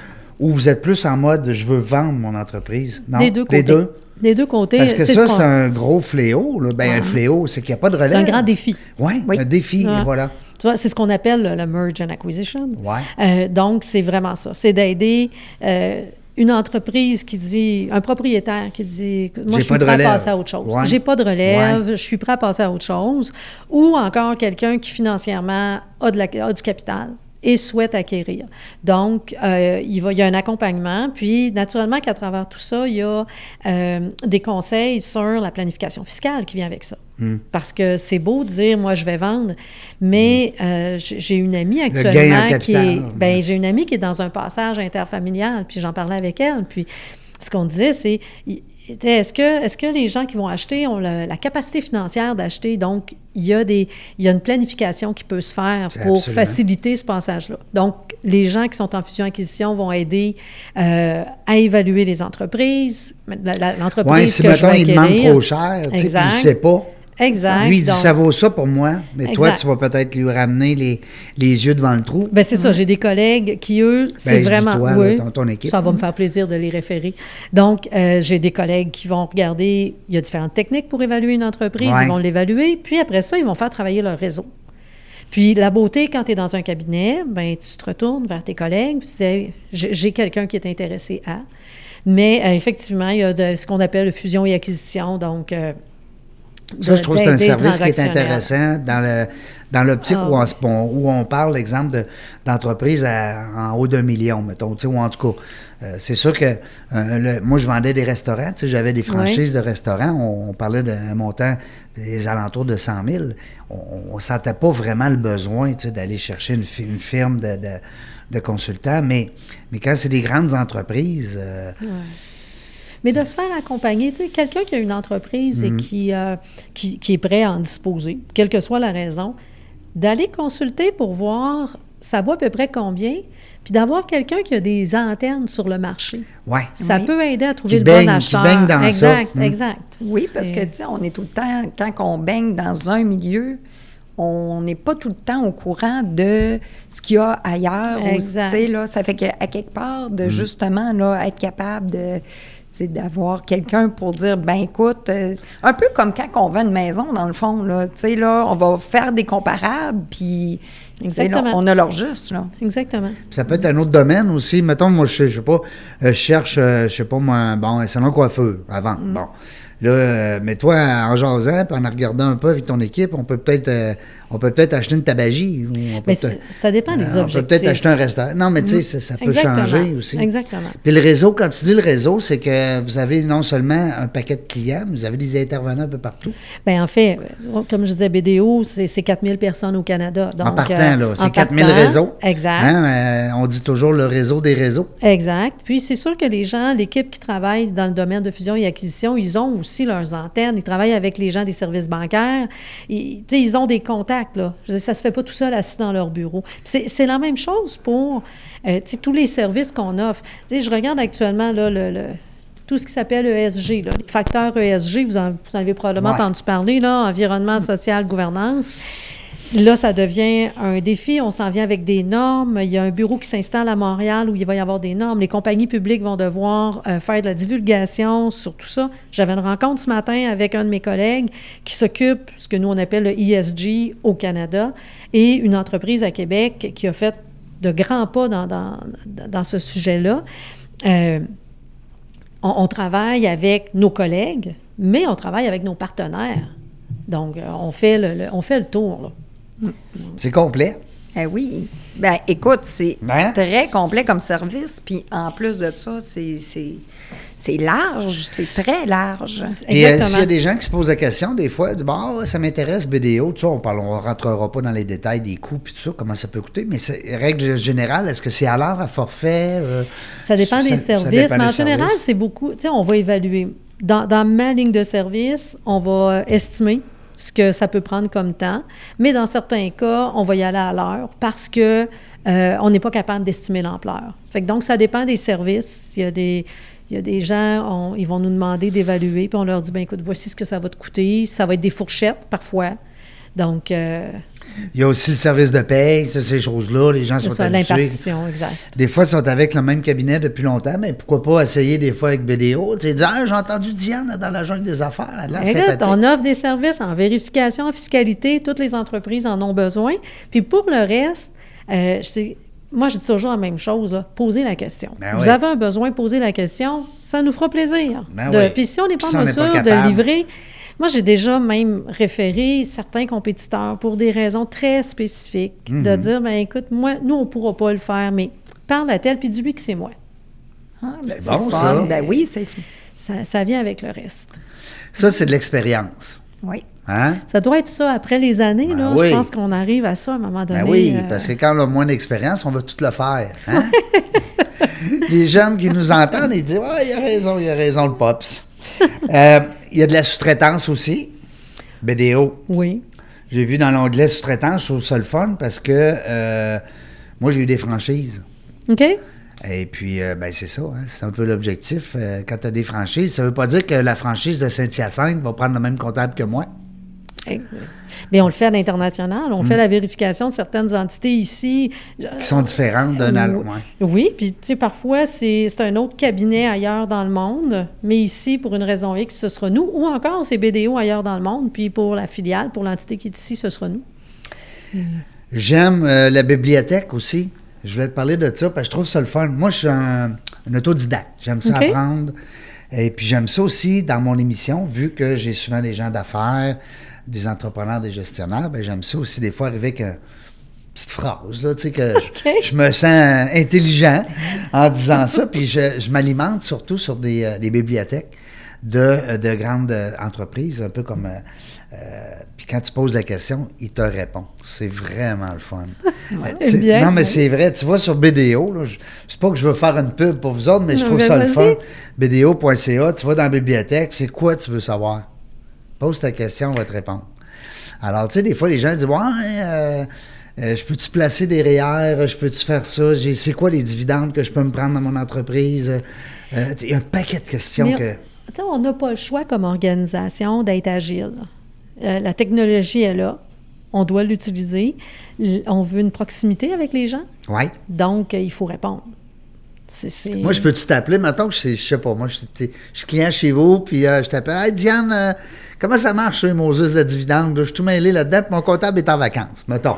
ou vous êtes plus en mode je veux vendre mon entreprise. Non? Des deux côtés. Les deux? Des deux côtés. Parce que c'est ça, ce c'est un gros fléau. Là. Ben, un fléau, c'est qu'il n'y a pas de relève. c'est un grand défi. Ouais, Oui. un défi, voilà. Tu vois, c'est ce qu'on appelle le, le merge and acquisition. Ouais. Euh, donc, c'est vraiment ça. C'est d'aider euh, une entreprise qui dit, un propriétaire qui dit, moi, je suis prêt relève. à passer à autre chose. Ouais. J'ai pas de relève, je suis prêt à passer à autre chose. Ou encore quelqu'un qui financièrement a, de la- a du capital et souhaite acquérir. Donc, euh, il, va, il y a un accompagnement. Puis, naturellement qu'à travers tout ça, il y a euh, des conseils sur la planification fiscale qui vient avec ça. Hmm. Parce que c'est beau de dire, moi, je vais vendre, mais euh, j'ai une amie actuellement qui est... Ben, j'ai une amie qui est dans un passage interfamilial, puis j'en parlais avec elle, puis ce qu'on disait, c'est... Est-ce que, est que les gens qui vont acheter ont la, la capacité financière d'acheter? Donc, il y, a des, il y a une planification qui peut se faire pour absolument. faciliter ce passage-là. Donc, les gens qui sont en fusion-acquisition vont aider euh, à évaluer les entreprises, l'entreprise Oui, si que je vais il demande trop cher, tu sais, puis il Exact. ne sait pas. Exact. Lui, il dit Donc- ça vaut ça pour moi, mais toi, tu vas peut-être lui ramener les, les yeux devant le trou. Ben c'est ça. J'ai des collègues qui, eux, c'est Ben, je dis vraiment... toi, là, oui, ton- ton équipe. Ça va me faire plaisir de les référer. Donc, euh, j'ai des collègues qui vont regarder... Il y a différentes techniques pour évaluer une entreprise. Ouais. Ils vont l'évaluer. Puis après ça, ils vont faire travailler leur réseau. Puis la beauté, quand tu es dans un cabinet, ben tu te retournes vers tes collègues, tu dis j'ai j'ai quelqu'un qui est intéressé à. Mais euh, effectivement, il y a de, ce qu'on appelle le fusion et acquisition, donc euh, Ça, je trouve que c'est un service qui est intéressant dans le dans l'optique Ah. où, on, où parle, exemple, de- d'entreprise à- en haut d'un million, mettons, ou en tout cas. euh, c'est sûr que euh, le- moi, je vendais des restaurants, j'avais des franchises de restaurants, on, on parlait d'un montant des alentours de 100 000. On ne sentait pas vraiment le besoin, d'aller chercher une, une firme de, de, de consultants, mais, mais quand c'est des grandes entreprises, euh, Mais de se faire accompagner, tu sais, quelqu'un qui a une entreprise Mhm. et qui, euh, qui, qui est prêt à en disposer, quelle que soit la raison, d'aller consulter pour voir ça vaut à peu près combien, puis d'avoir quelqu'un qui a des antennes sur le marché. ouais. Ça Oui. peut aider à trouver Qui le baigne- bon qui acheteur. baigne dans ça. exact, Mm. exact. Oui, parce que, tu sais, on est tout le temps, quand on baigne dans un milieu, on n'est pas tout le temps au courant de ce qu'il y a ailleurs. Exact. tu sais, là, ça fait qu'à quelque part, Mm. de justement là, être capable de d'avoir quelqu'un pour dire, ben écoute, euh, un peu comme quand on vend une maison, dans le fond, là, tu sais, là, on va faire des comparables, puis là, on a leur juste, là. Exactement. Ça peut être un autre domaine aussi. Mettons, moi, je, je sais pas, euh, je cherche, euh, je sais pas, moi, bon, un salon coiffeur à vendre. Mm. Bon. Là, euh, mais toi, en jasant, puis en regardant un peu avec ton équipe, on peut peut-être euh, on peut peut-être acheter une tabagie. Ou on peut Mais ça dépend des euh, On peut objectifs. Peut-être acheter un restaurant. Non, mais tu sais, ça, ça peut changer aussi. Exactement. Puis le réseau, quand tu dis le réseau, c'est que vous avez non seulement un paquet de clients, mais vous avez des intervenants un peu partout. Bien, en fait, euh, comme je disais, BDO, c'est c'est 4000 personnes au Canada. Donc, en partant, euh, là, c'est en 4000 partant, réseaux. Exact. Hein, euh, on dit toujours le réseau des réseaux. Exact. Puis c'est sûr que les gens, l'équipe qui travaille dans le domaine de fusion et acquisition, ils ont aussi leurs antennes. Ils travaillent avec les gens des services bancaires. Ils ont des contacts. Là. Je veux dire, ça se fait pas tout seul assis dans leur bureau. C'est la même chose pour euh, tous les services qu'on offre. Je regarde actuellement là, le, le- tout ce qui s'appelle ESG, là, les facteurs ESG, vous en, vous en avez probablement Ouais. entendu parler, là, environnement, social, gouvernance. Là, ça devient un défi. On s'en vient avec des normes. Il y a un bureau qui s'installe à Montréal où il va y avoir des normes. Les compagnies publiques vont devoir euh, faire de la divulgation sur tout ça. J'avais une rencontre ce matin avec un de mes collègues qui s'occupe, ce que nous on appelle le ESG au Canada, et une entreprise à Québec qui a fait de grands pas dans, ce sujet-là. Euh, on, travaille avec nos collègues, mais on travaille avec nos partenaires. Donc, euh, on fait le, tour. C'est complet. Eh oui. Ben, écoute, c'est Hein? très complet comme service. Puis en plus de ça, c'est, c'est, c'est large. C'est très large. Puis euh, s'il y a des gens qui se posent la question, des fois, ils disent Bon, ouais, ça m'intéresse, BDO, tu sais, on parle, on rentrera pas dans les détails des coûts puis tout ça, comment ça peut coûter, mais c'est règle générale, est-ce que c'est à l'heure, à forfait? euh, Ça dépend des ça- ça services, dépend mais en général, c'est beaucoup. Tu sais, on va évaluer. Dans, dans ma ligne de service, on va estimer ce que ça peut prendre comme temps, mais dans certains cas, on va y aller à l'heure parce que euh, on n'est pas capable d'estimer l'ampleur. Donc, ça dépend des services. Il y a des, il y a des gens, ils vont nous demander d'évaluer, puis on leur dit, ben écoute, voici ce que ça va te coûter. Ça va être des fourchettes parfois. Donc, euh, Il y a aussi le service de paye, c'est ces choses-là, les gens sont ça, habitués. exact. Des fois, ils sont avec le même cabinet depuis longtemps, mais pourquoi pas essayer des fois avec BDO? Tu sais, dire, ah, j'ai entendu Diane là, dans la jungle des affaires, elle a Écoute, on offre des services en vérification, en fiscalité. Toutes les entreprises en ont besoin. Puis pour le reste, euh, je sais- moi, je dis toujours la même chose. là, posez la question. Ben Vous oui. avez un besoin, posez la question. Ça nous fera plaisir. Ben De- oui. Puis si on n'est pas Si en pas mesure de livrer... Moi, j'ai déjà même référé certains compétiteurs pour des raisons très spécifiques, Mhm. de dire, ben écoute, moi, nous, on ne pourra pas le faire, mais parle à tel, puis dis-lui que c'est moi. Ah, ben, C'est bon, fun. ça. Ben oui, c'est... Ça, ça vient avec le reste. Ça, c'est de l'expérience. Oui. Hein? Ça doit être ça après les années. Ben là, oui. Je pense qu'on arrive à ça à un moment donné. Ben oui, euh, parce que quand on a moins d'expérience, on va tout le faire. hein? Les jeunes qui nous entendent, ils disent Ouais, il a raison, il a raison, le Pops. Euh, Il y a de la sous-traitance aussi. BDO. Oui. J'ai vu dans l'onglet sous-traitance, je trouve ça le fun parce que euh, moi, j'ai eu des franchises. OK? Et puis, euh, ben, c'est ça, hein, c'est un peu l'objectif. Quand tu as des franchises, ça veut pas dire que la franchise de Saint-Hyacinthe va prendre le même comptable que moi. Mais on le fait à l'international. On Mm. fait la vérification de certaines entités ici. Qui sont différentes d'un à l'autre. Oui, puis tu sais, parfois, c'est un autre cabinet ailleurs dans le monde, mais ici, pour une raison X, ce sera nous, ou encore c'est BDO ailleurs dans le monde, puis pour la filiale, pour l'entité qui est ici, ce sera nous. J'aime euh, la bibliothèque aussi. Je voulais te parler de ça parce que je trouve ça le fun. Moi, je suis un, un autodidacte. J'aime ça apprendre. Et puis, j'aime ça aussi dans mon émission, vu que j'ai souvent des gens d'affaires, des entrepreneurs, des gestionnaires. Ben, j'aime ça aussi des fois arriver avec une petite phrase, là, tu sais, que je, je me sens intelligent en disant ça. Puis, je, je m'alimente surtout sur des, euh, des bibliothèques de, euh, de grandes euh, entreprises, un peu comme. euh, euh, puis quand tu poses la question, ils te répondent. C'est vraiment le fun. Bien. non, mais c'est vrai. Tu vois, sur BDO, là, je- c'est pas que je veux faire une pub pour vous autres, mais je trouve ça le fun. BDO.ca, tu vas dans la bibliothèque, c'est quoi tu veux savoir? Pose ta question, on va te répondre. Alors, tu sais, des fois, les gens disent Ouais, euh, euh, je peux-tu placer des REER? Je peux-tu faire ça? C'est quoi les dividendes que je peux me prendre dans mon entreprise? Euh, Il y a un paquet de questions Mais que. Tu sais, on n'a pas le choix comme organisation d'être agile. La technologie est là. On doit l'utiliser. On veut une proximité avec les gens. Ouais. Donc, il faut répondre. Moi, je peux-tu t'appeler? Mettons que je sais- je sais pas, moi, je, je suis client chez vous, puis euh, je t'appelle. Hey, Diane, euh, comment ça marche, sur Moses de dividende? Je suis tout mêlé là-dedans, puis mon comptable est en vacances, mettons.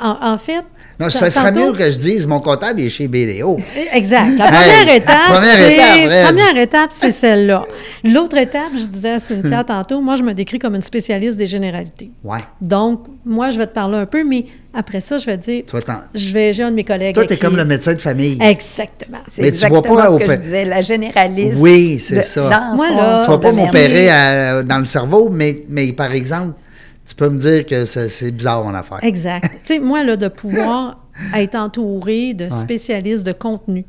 En, en fait. Non, ça serait mieux que je dise mon comptable est chez BDO. Exact. La première étape, première c'est, étape, reste. première étape, c'est celle-là. L'autre étape, je disais à Cynthia tantôt, moi, je me décris comme une spécialiste des généralités. Ouais. Donc, moi, je vais te parler un peu, mais après ça, je vais te dire, Toi, je vais, j'ai un de mes collègues. toi, t'es qui- comme le médecin de famille. Exactement. C'est Mais tu vois exactement pas ce que je disais, la généraliste. Oui, c'est de- ça. Dans Moi, son là, Tu vas pas m'opérer à- dans le cerveau, mais, mais par exemple, tu peux me dire que c'est bizarre mon affaire. Exact. tu sais, moi, là, de pouvoir être entouré de spécialistes de contenu,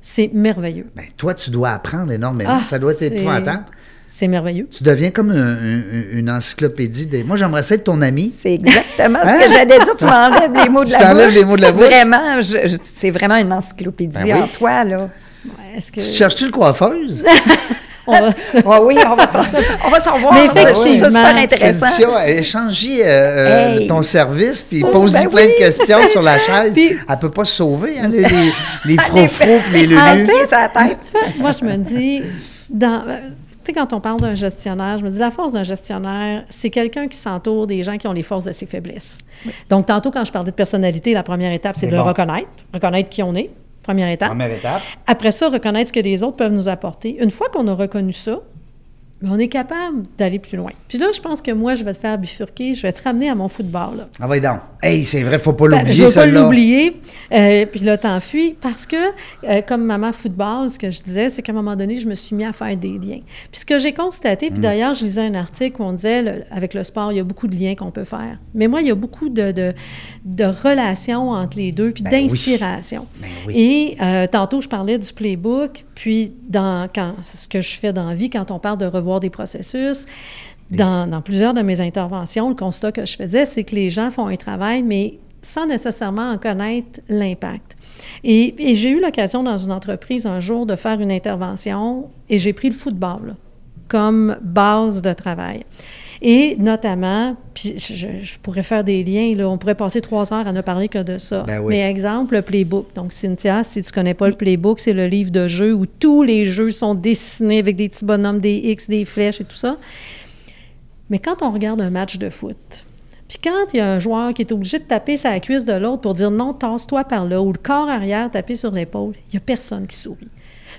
c'est merveilleux. Ben, toi, tu dois apprendre énormément. Ah, ça doit être c'est- épouvantable. C'est merveilleux. Tu deviens comme un- un- une encyclopédie. Des... Moi, j'aimerais ça être ton ami. C'est exactement ce Hein? que j'allais dire. Tu m'enlèves les mots de Je la t'enlève bouche. les mots de la bouche. Vraiment, je- je- c'est vraiment une encyclopédie Ben oui. en soi, là. Ouais, Est-ce que Tu te cherches-tu le coiffeuse? on va se- Ah oui, on va s'en revoir. Mais Ça, c'est effectivement, super intéressant. Cynthia, échange euh, Hey. ton service, puis Oh, pose-y ben plein oui, de questions sur la chaise. Puis- Elle peut pas se sauver, hein, les, les, les les En lulus. fait, sa tête. Moi, je me dis, dans, euh, tu sais, quand on parle d'un gestionnaire, je me dis, la force d'un gestionnaire, c'est quelqu'un qui s'entoure des gens qui ont les forces de ses faiblesses. Donc, tantôt, quand je parlais de personnalité, la première étape, c'est de le reconnaître, reconnaître qui on est, première étape. Première étape. Après ça, reconnaître ce que les autres peuvent nous apporter. Une fois qu'on a reconnu ça, mais on est capable d'aller plus loin. Puis là, je pense que moi, je vais te faire bifurquer, je vais te ramener à mon football. Là. Ah, va donc. Hey, c'est vrai, faut pas Ben, l'oublier, je ne veux pas l'oublier. Euh, puis là, t'enfuis. Parce que, euh, comme maman football, ce que je disais, c'est qu'à un moment donné, je me suis mis à faire des liens. Puis ce que j'ai constaté, Mm. puis d'ailleurs, je lisais un article où on disait, le- avec le sport, il y a beaucoup de liens qu'on peut faire. Mais moi, il y a beaucoup de, de, de relations entre les deux, puis Ben oui. d'inspiration. Ben oui. Et euh, tantôt, je parlais du playbook, puis dans quand, ce que je fais dans la vie, quand on parle de revoir des processus, dans, dans plusieurs de mes interventions, le constat que je faisais, c'est que les gens font un travail, mais sans nécessairement en connaître l'impact. Et, et j'ai eu l'occasion dans une entreprise un jour de faire une intervention et j'ai pris le football là, comme base de travail. Et notamment, puis je, pourrais faire des liens, là, on pourrait passer trois heures à ne parler que de ça. Ben oui. Mais exemple, le playbook. Donc, Cynthia, si tu connais pas le playbook, c'est le livre de jeu où tous les jeux sont dessinés avec des petits bonhommes, des X, des flèches et tout ça. Mais quand on regarde un match de foot, puis quand il y a un joueur qui est obligé de taper sa cuisse de l'autre pour dire non, tasse-toi par là, ou le corps arrière taper sur l'épaule, il n'y a personne qui sourit.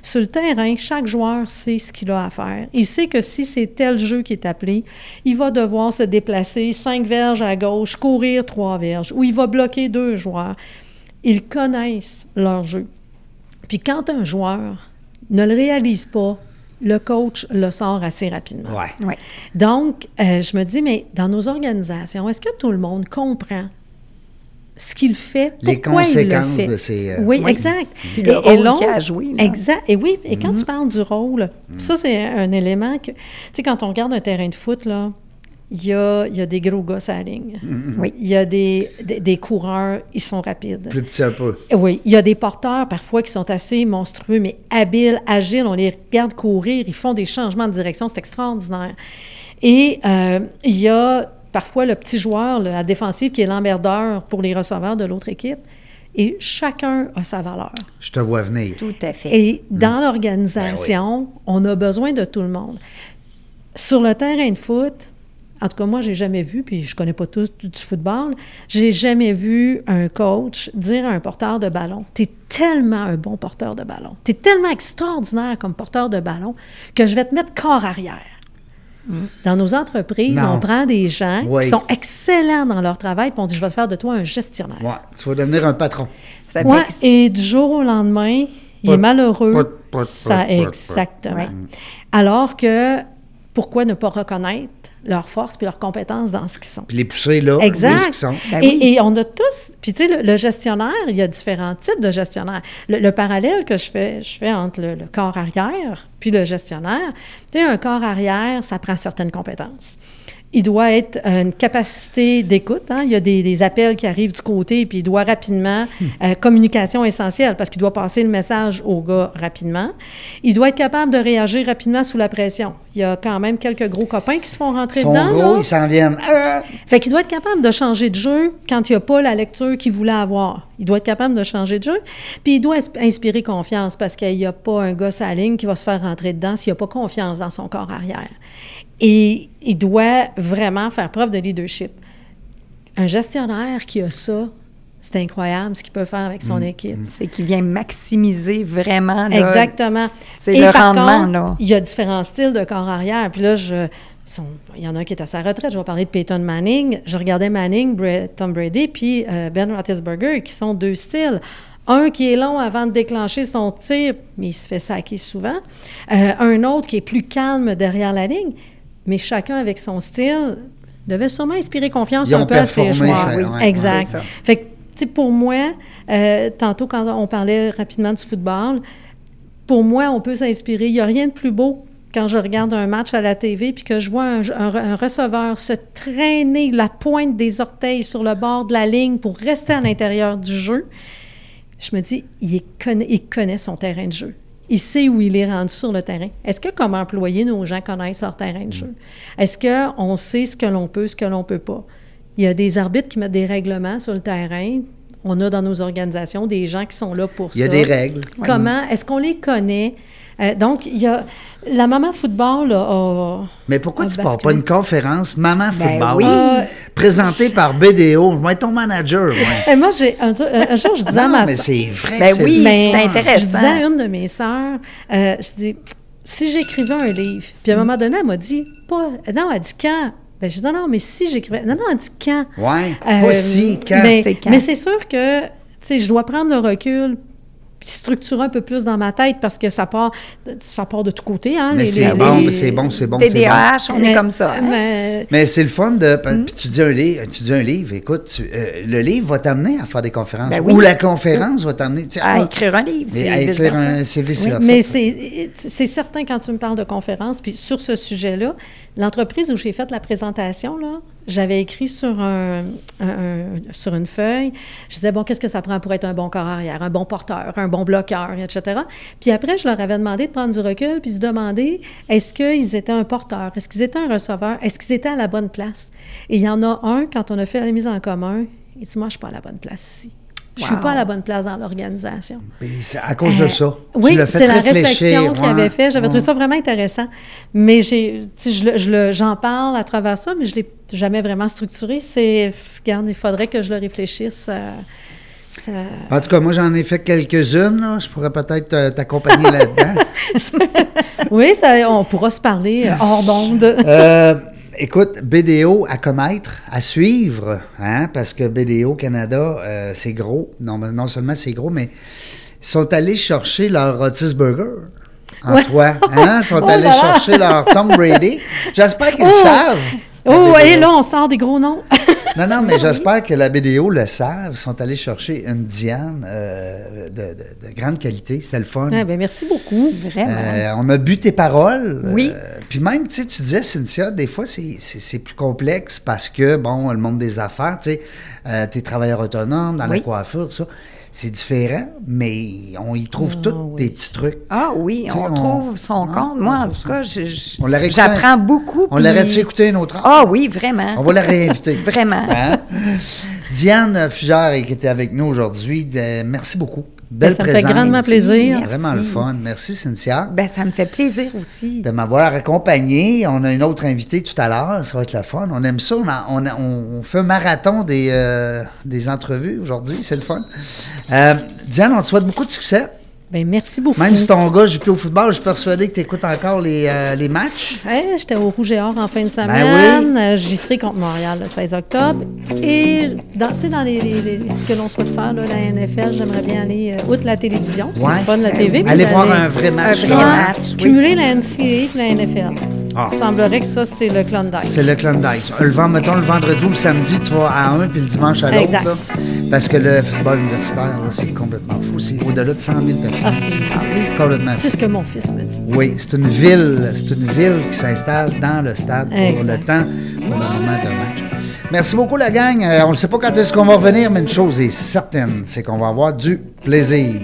Sur le terrain, chaque joueur sait ce qu'il a à faire. Il sait que si c'est tel jeu qui est appelé, il va devoir se déplacer cinq verges à gauche, courir trois verges, ou il va bloquer deux joueurs. Ils connaissent leur jeu. Puis quand un joueur ne le réalise pas, le coach le sort assez rapidement. Ouais. Donc, euh, je me dis, mais dans nos organisations, est-ce que tout le monde comprend ce qu'il fait, Les pourquoi il le conséquences fait? de ces, euh, oui, Oui. exact. Puis le rôle qu'il a là. Exact. Et oui, et quand Mm-hmm. tu parles du rôle, ça, c'est un élément que, tu sais, quand on regarde un terrain de foot, là, il y a, il y a des gros gosses à la ligne. Mm-hmm. Oui. Il y a des, des, des coureurs, ils sont rapides. Plus petit un peu. Oui, il y a des porteurs parfois qui sont assez monstrueux, mais habiles, agiles. On les regarde courir, ils font des changements de direction, c'est extraordinaire. Et euh, il y a parfois le petit joueur, là, la défensive, qui est l'emmerdeur pour les receveurs de l'autre équipe. Et chacun a sa valeur. Je te vois venir. Tout à fait. Et dans l'organisation, on a besoin de tout le monde. Sur le terrain de foot, en tout cas, moi, j'ai jamais vu, puis je connais pas tous du, du football, j'ai jamais vu un coach dire à un porteur de ballon Tu es tellement un bon porteur de ballon, tu es tellement extraordinaire comme porteur de ballon que je vais te mettre corps arrière. Dans nos entreprises, Non. on prend des gens Oui. qui sont excellents dans leur travail, puis on dit Je vais te faire de toi un gestionnaire. Ouais. Tu vas devenir un patron. Ça Ouais, et du jour au lendemain, il est malheureux. pas- pas- ça, pas- pas- exactement. Ouais. Alors que, pourquoi ne pas reconnaître leurs forces puis leurs compétences dans ce qu'ils sont? Puis les pousser là, Exact. où est-ce qu'ils sont? Ben et, oui. et on a tous, puis tu sais, le, le gestionnaire, il y a différents types de gestionnaires. Le, le parallèle que je fais, je fais entre le, le corps arrière puis le gestionnaire, tu sais, un corps arrière, ça prend certaines compétences. Il doit être une capacité d'écoute. hein. Il y a des, des appels qui arrivent du côté, puis il doit rapidement, euh, communication essentielle, parce qu'il doit passer le message au gars rapidement. Il doit être capable de réagir rapidement sous la pression. Il y a quand même quelques gros copains qui se font rentrer dedans. gros, là. ils s'en viennent. Ah! Fait qu'il doit être capable de changer de jeu quand il n'y a pas la lecture qu'il voulait avoir. Il doit être capable de changer de jeu. Puis il doit ins- inspirer confiance parce qu'il n'y a pas un gars à ligne qui va se faire rentrer dedans s'il n'a pas confiance dans son corps arrière. Et il doit vraiment faire preuve de leadership. Un gestionnaire qui a ça, c'est incroyable ce qu'il peut faire avec son équipe. C'est qui vient maximiser vraiment là, Exactement. c'est le par rendement, contre, là. Il y a différents styles de corps arrière. Puis là, je, il y en a un qui est à sa retraite. Je vais parler de Peyton Manning. Je regardais Manning, Bra- Tom Brady, puis euh, Ben Roethlisberger, qui sont deux styles. Un qui est long avant de déclencher son tir, mais il se fait saquer souvent. Euh, un autre qui est plus calme derrière la ligne. Mais chacun avec son style devait sûrement inspirer confiance Ils un peu à ses joueurs. ça, Oui, ouais. exact. Fait que, tu sais, pour moi, euh, tantôt quand on parlait rapidement du football, pour moi, on peut s'inspirer. Il n'y a rien de plus beau quand je regarde un match à la TV puis que je vois un, un- un receveur se traîner la pointe des orteils sur le bord de la ligne pour rester à l'intérieur du jeu. Je me dis, il, connaît, il connaît son terrain de jeu. Il sait où il est rendu sur le terrain. Est-ce que, comme employé, nos gens connaissent leur terrain de jeu? Est-ce qu'on sait ce que l'on peut, ce que l'on ne peut pas? Il y a des arbitres qui mettent des règlements sur le terrain. On a dans nos organisations des gens qui sont là pour Il y a ça. des règles. Comment? Est-ce qu'on les connaît? Euh, donc, il y a... La maman football là, a... Mais pourquoi a tu pars pas une conférence Maman Ben Football? oui. Euh, présentée par BDO? Je vais être ton manager. ouais. et moi, j'ai un, un jour, je disais à non, ma mais c'est vrai. Ben c'est oui, intéressant. Je disais à une de mes sœurs, euh, je dis, si j'écrivais un livre, puis à un moment donné, elle m'a dit, pas, non, elle dit quand? Ben, je dis, non, non, mais si j'écrivais, non, non, elle dit quand? Ouais. Euh, Pas si, quand. Mais C'est quand. mais c'est sûr que, tu sais, je dois prendre le recul structurer un peu plus dans ma tête parce que ça part, ça part de tous côtés, hein. Mais les- c'est les- bon, les- c'est bon, c'est bon. TDAH, on est Mais- comme ça. hein? mais- Mais c'est le fun de. Hmm? Puis tu dis un livre, tu dis un livre, écoute, tu- euh, le livre va t'amener à faire des conférences. Ben oui. Ou la conférence va t'amener. À ah, écrire un livre, mais c'est à écrire vice-versa. Oui, mais c'est c'est certain quand tu me parles de conférence, puis sur ce sujet-là, l'entreprise où j'ai fait la présentation, là, j'avais écrit sur, un, un- un- sur une feuille, je disais, bon, qu'est-ce que ça prend pour être un bon corps arrière, un bon porteur, un bon bloqueur, etc. Puis après, je leur avais demandé de prendre du recul, puis se demander, est-ce qu'ils étaient un porteur, est-ce qu'ils étaient un receveur, est-ce qu'ils étaient à la bonne place? Et il y en a un, quand on a fait la mise en commun, il dit, moi, je ne suis pas à la bonne place ici. Je ne suis Wow. pas à la bonne place dans l'organisation. À cause de Euh, ça. Tu Oui, c'est la réflexion qu'il ouais, avait fait. J'avais trouvé ça vraiment intéressant. Mais j'ai, je je j'en parle à travers ça, mais je ne l'ai jamais vraiment structuré. C'est, regarde, il faudrait que je le réfléchisse. euh, ça- En tout cas, moi, j'en ai fait quelques-unes. Je pourrais peut-être euh, t'accompagner là-dedans. oui, ça, on pourra se parler hors d'onde. Euh, écoute, BDO à connaître, à suivre, hein, parce que BDO Canada, euh, c'est gros. Non, seulement c'est gros, mais ils sont allés chercher leur Otis Burger en Ouais. toi. Hein? Ils sont Oh allés chercher leur Tom Brady. J'espère qu'ils le Oh. savent. Oh, et là, on sort des gros noms. Non, non, mais j'espère que la BDO le savent. Ils sont allés chercher une Diane euh, de, de- de grande qualité. C'est le fun. Ah, ben, merci beaucoup. Vraiment. Euh, on a bu tes paroles. Oui. Euh, puis même, tu tu disais, Cynthia, des fois, c'est- plus complexe parce que, bon, le monde des affaires, tu sais, t'es travailleur autonome dans la Oui. coiffure, tout ça. C'est différent, mais on y trouve Ah, tous oui. des petits trucs. Ah oui, on, on- trouve son Ah, compte. Moi, en tout cas, On l'aurait j'apprends beaucoup. On puis- l'aurait-tu écouté une autre heure? Ah oui, vraiment. On va la réinviter. Vraiment. Hein? Diane Fugère qui était avec nous aujourd'hui, merci beaucoup. Belle ça me fait grandement plaisir. Merci. Vraiment le fun. Merci, Cynthia. Ben, ça me fait plaisir aussi. de m'avoir accompagné. On a une autre invitée tout à l'heure. Ça va être la fun. On aime ça. On, a- on, a- on- on fait un marathon des, euh, des entrevues aujourd'hui. C'est le fun. Euh, Diane, on te souhaite beaucoup de succès. Ben, merci beaucoup. Même si ton gars joue plus au football, je suis persuadé que tu écoutes encore les, euh, les matchs. J'étais au Rouge et Or en fin de Ben semaine. Euh, J'y serai contre Montréal le 16 octobre. Et dans, dans les, les- les- ce que l'on souhaite faire, là, la NFL, j'aimerais bien aller, euh, outre la télévision, c'est Ouais. le fun de la TV. Allez voir un vrai match. Un vrai là. match. oui. Cumuler la NCAA et la NFL. Ah. Il semblerait que ça, c'est le Klondike. C'est le Klondike. Le vend, mettons, le vendredi ou le samedi, tu vas à un, puis le dimanche à l'autre. Là. Parce que le football universitaire, là, c'est complètement fou. C'est au-delà de 100 000 personnes. Ah, c'est complètement c'est ce que mon fils me dit. Oui, c'est une ville, c'est une ville qui s'installe dans le stade pour le temps, pour le moment de match. Merci beaucoup la gang. Euh, on ne sait pas quand est-ce qu'on va revenir, mais une chose est certaine, c'est qu'on va avoir du plaisir.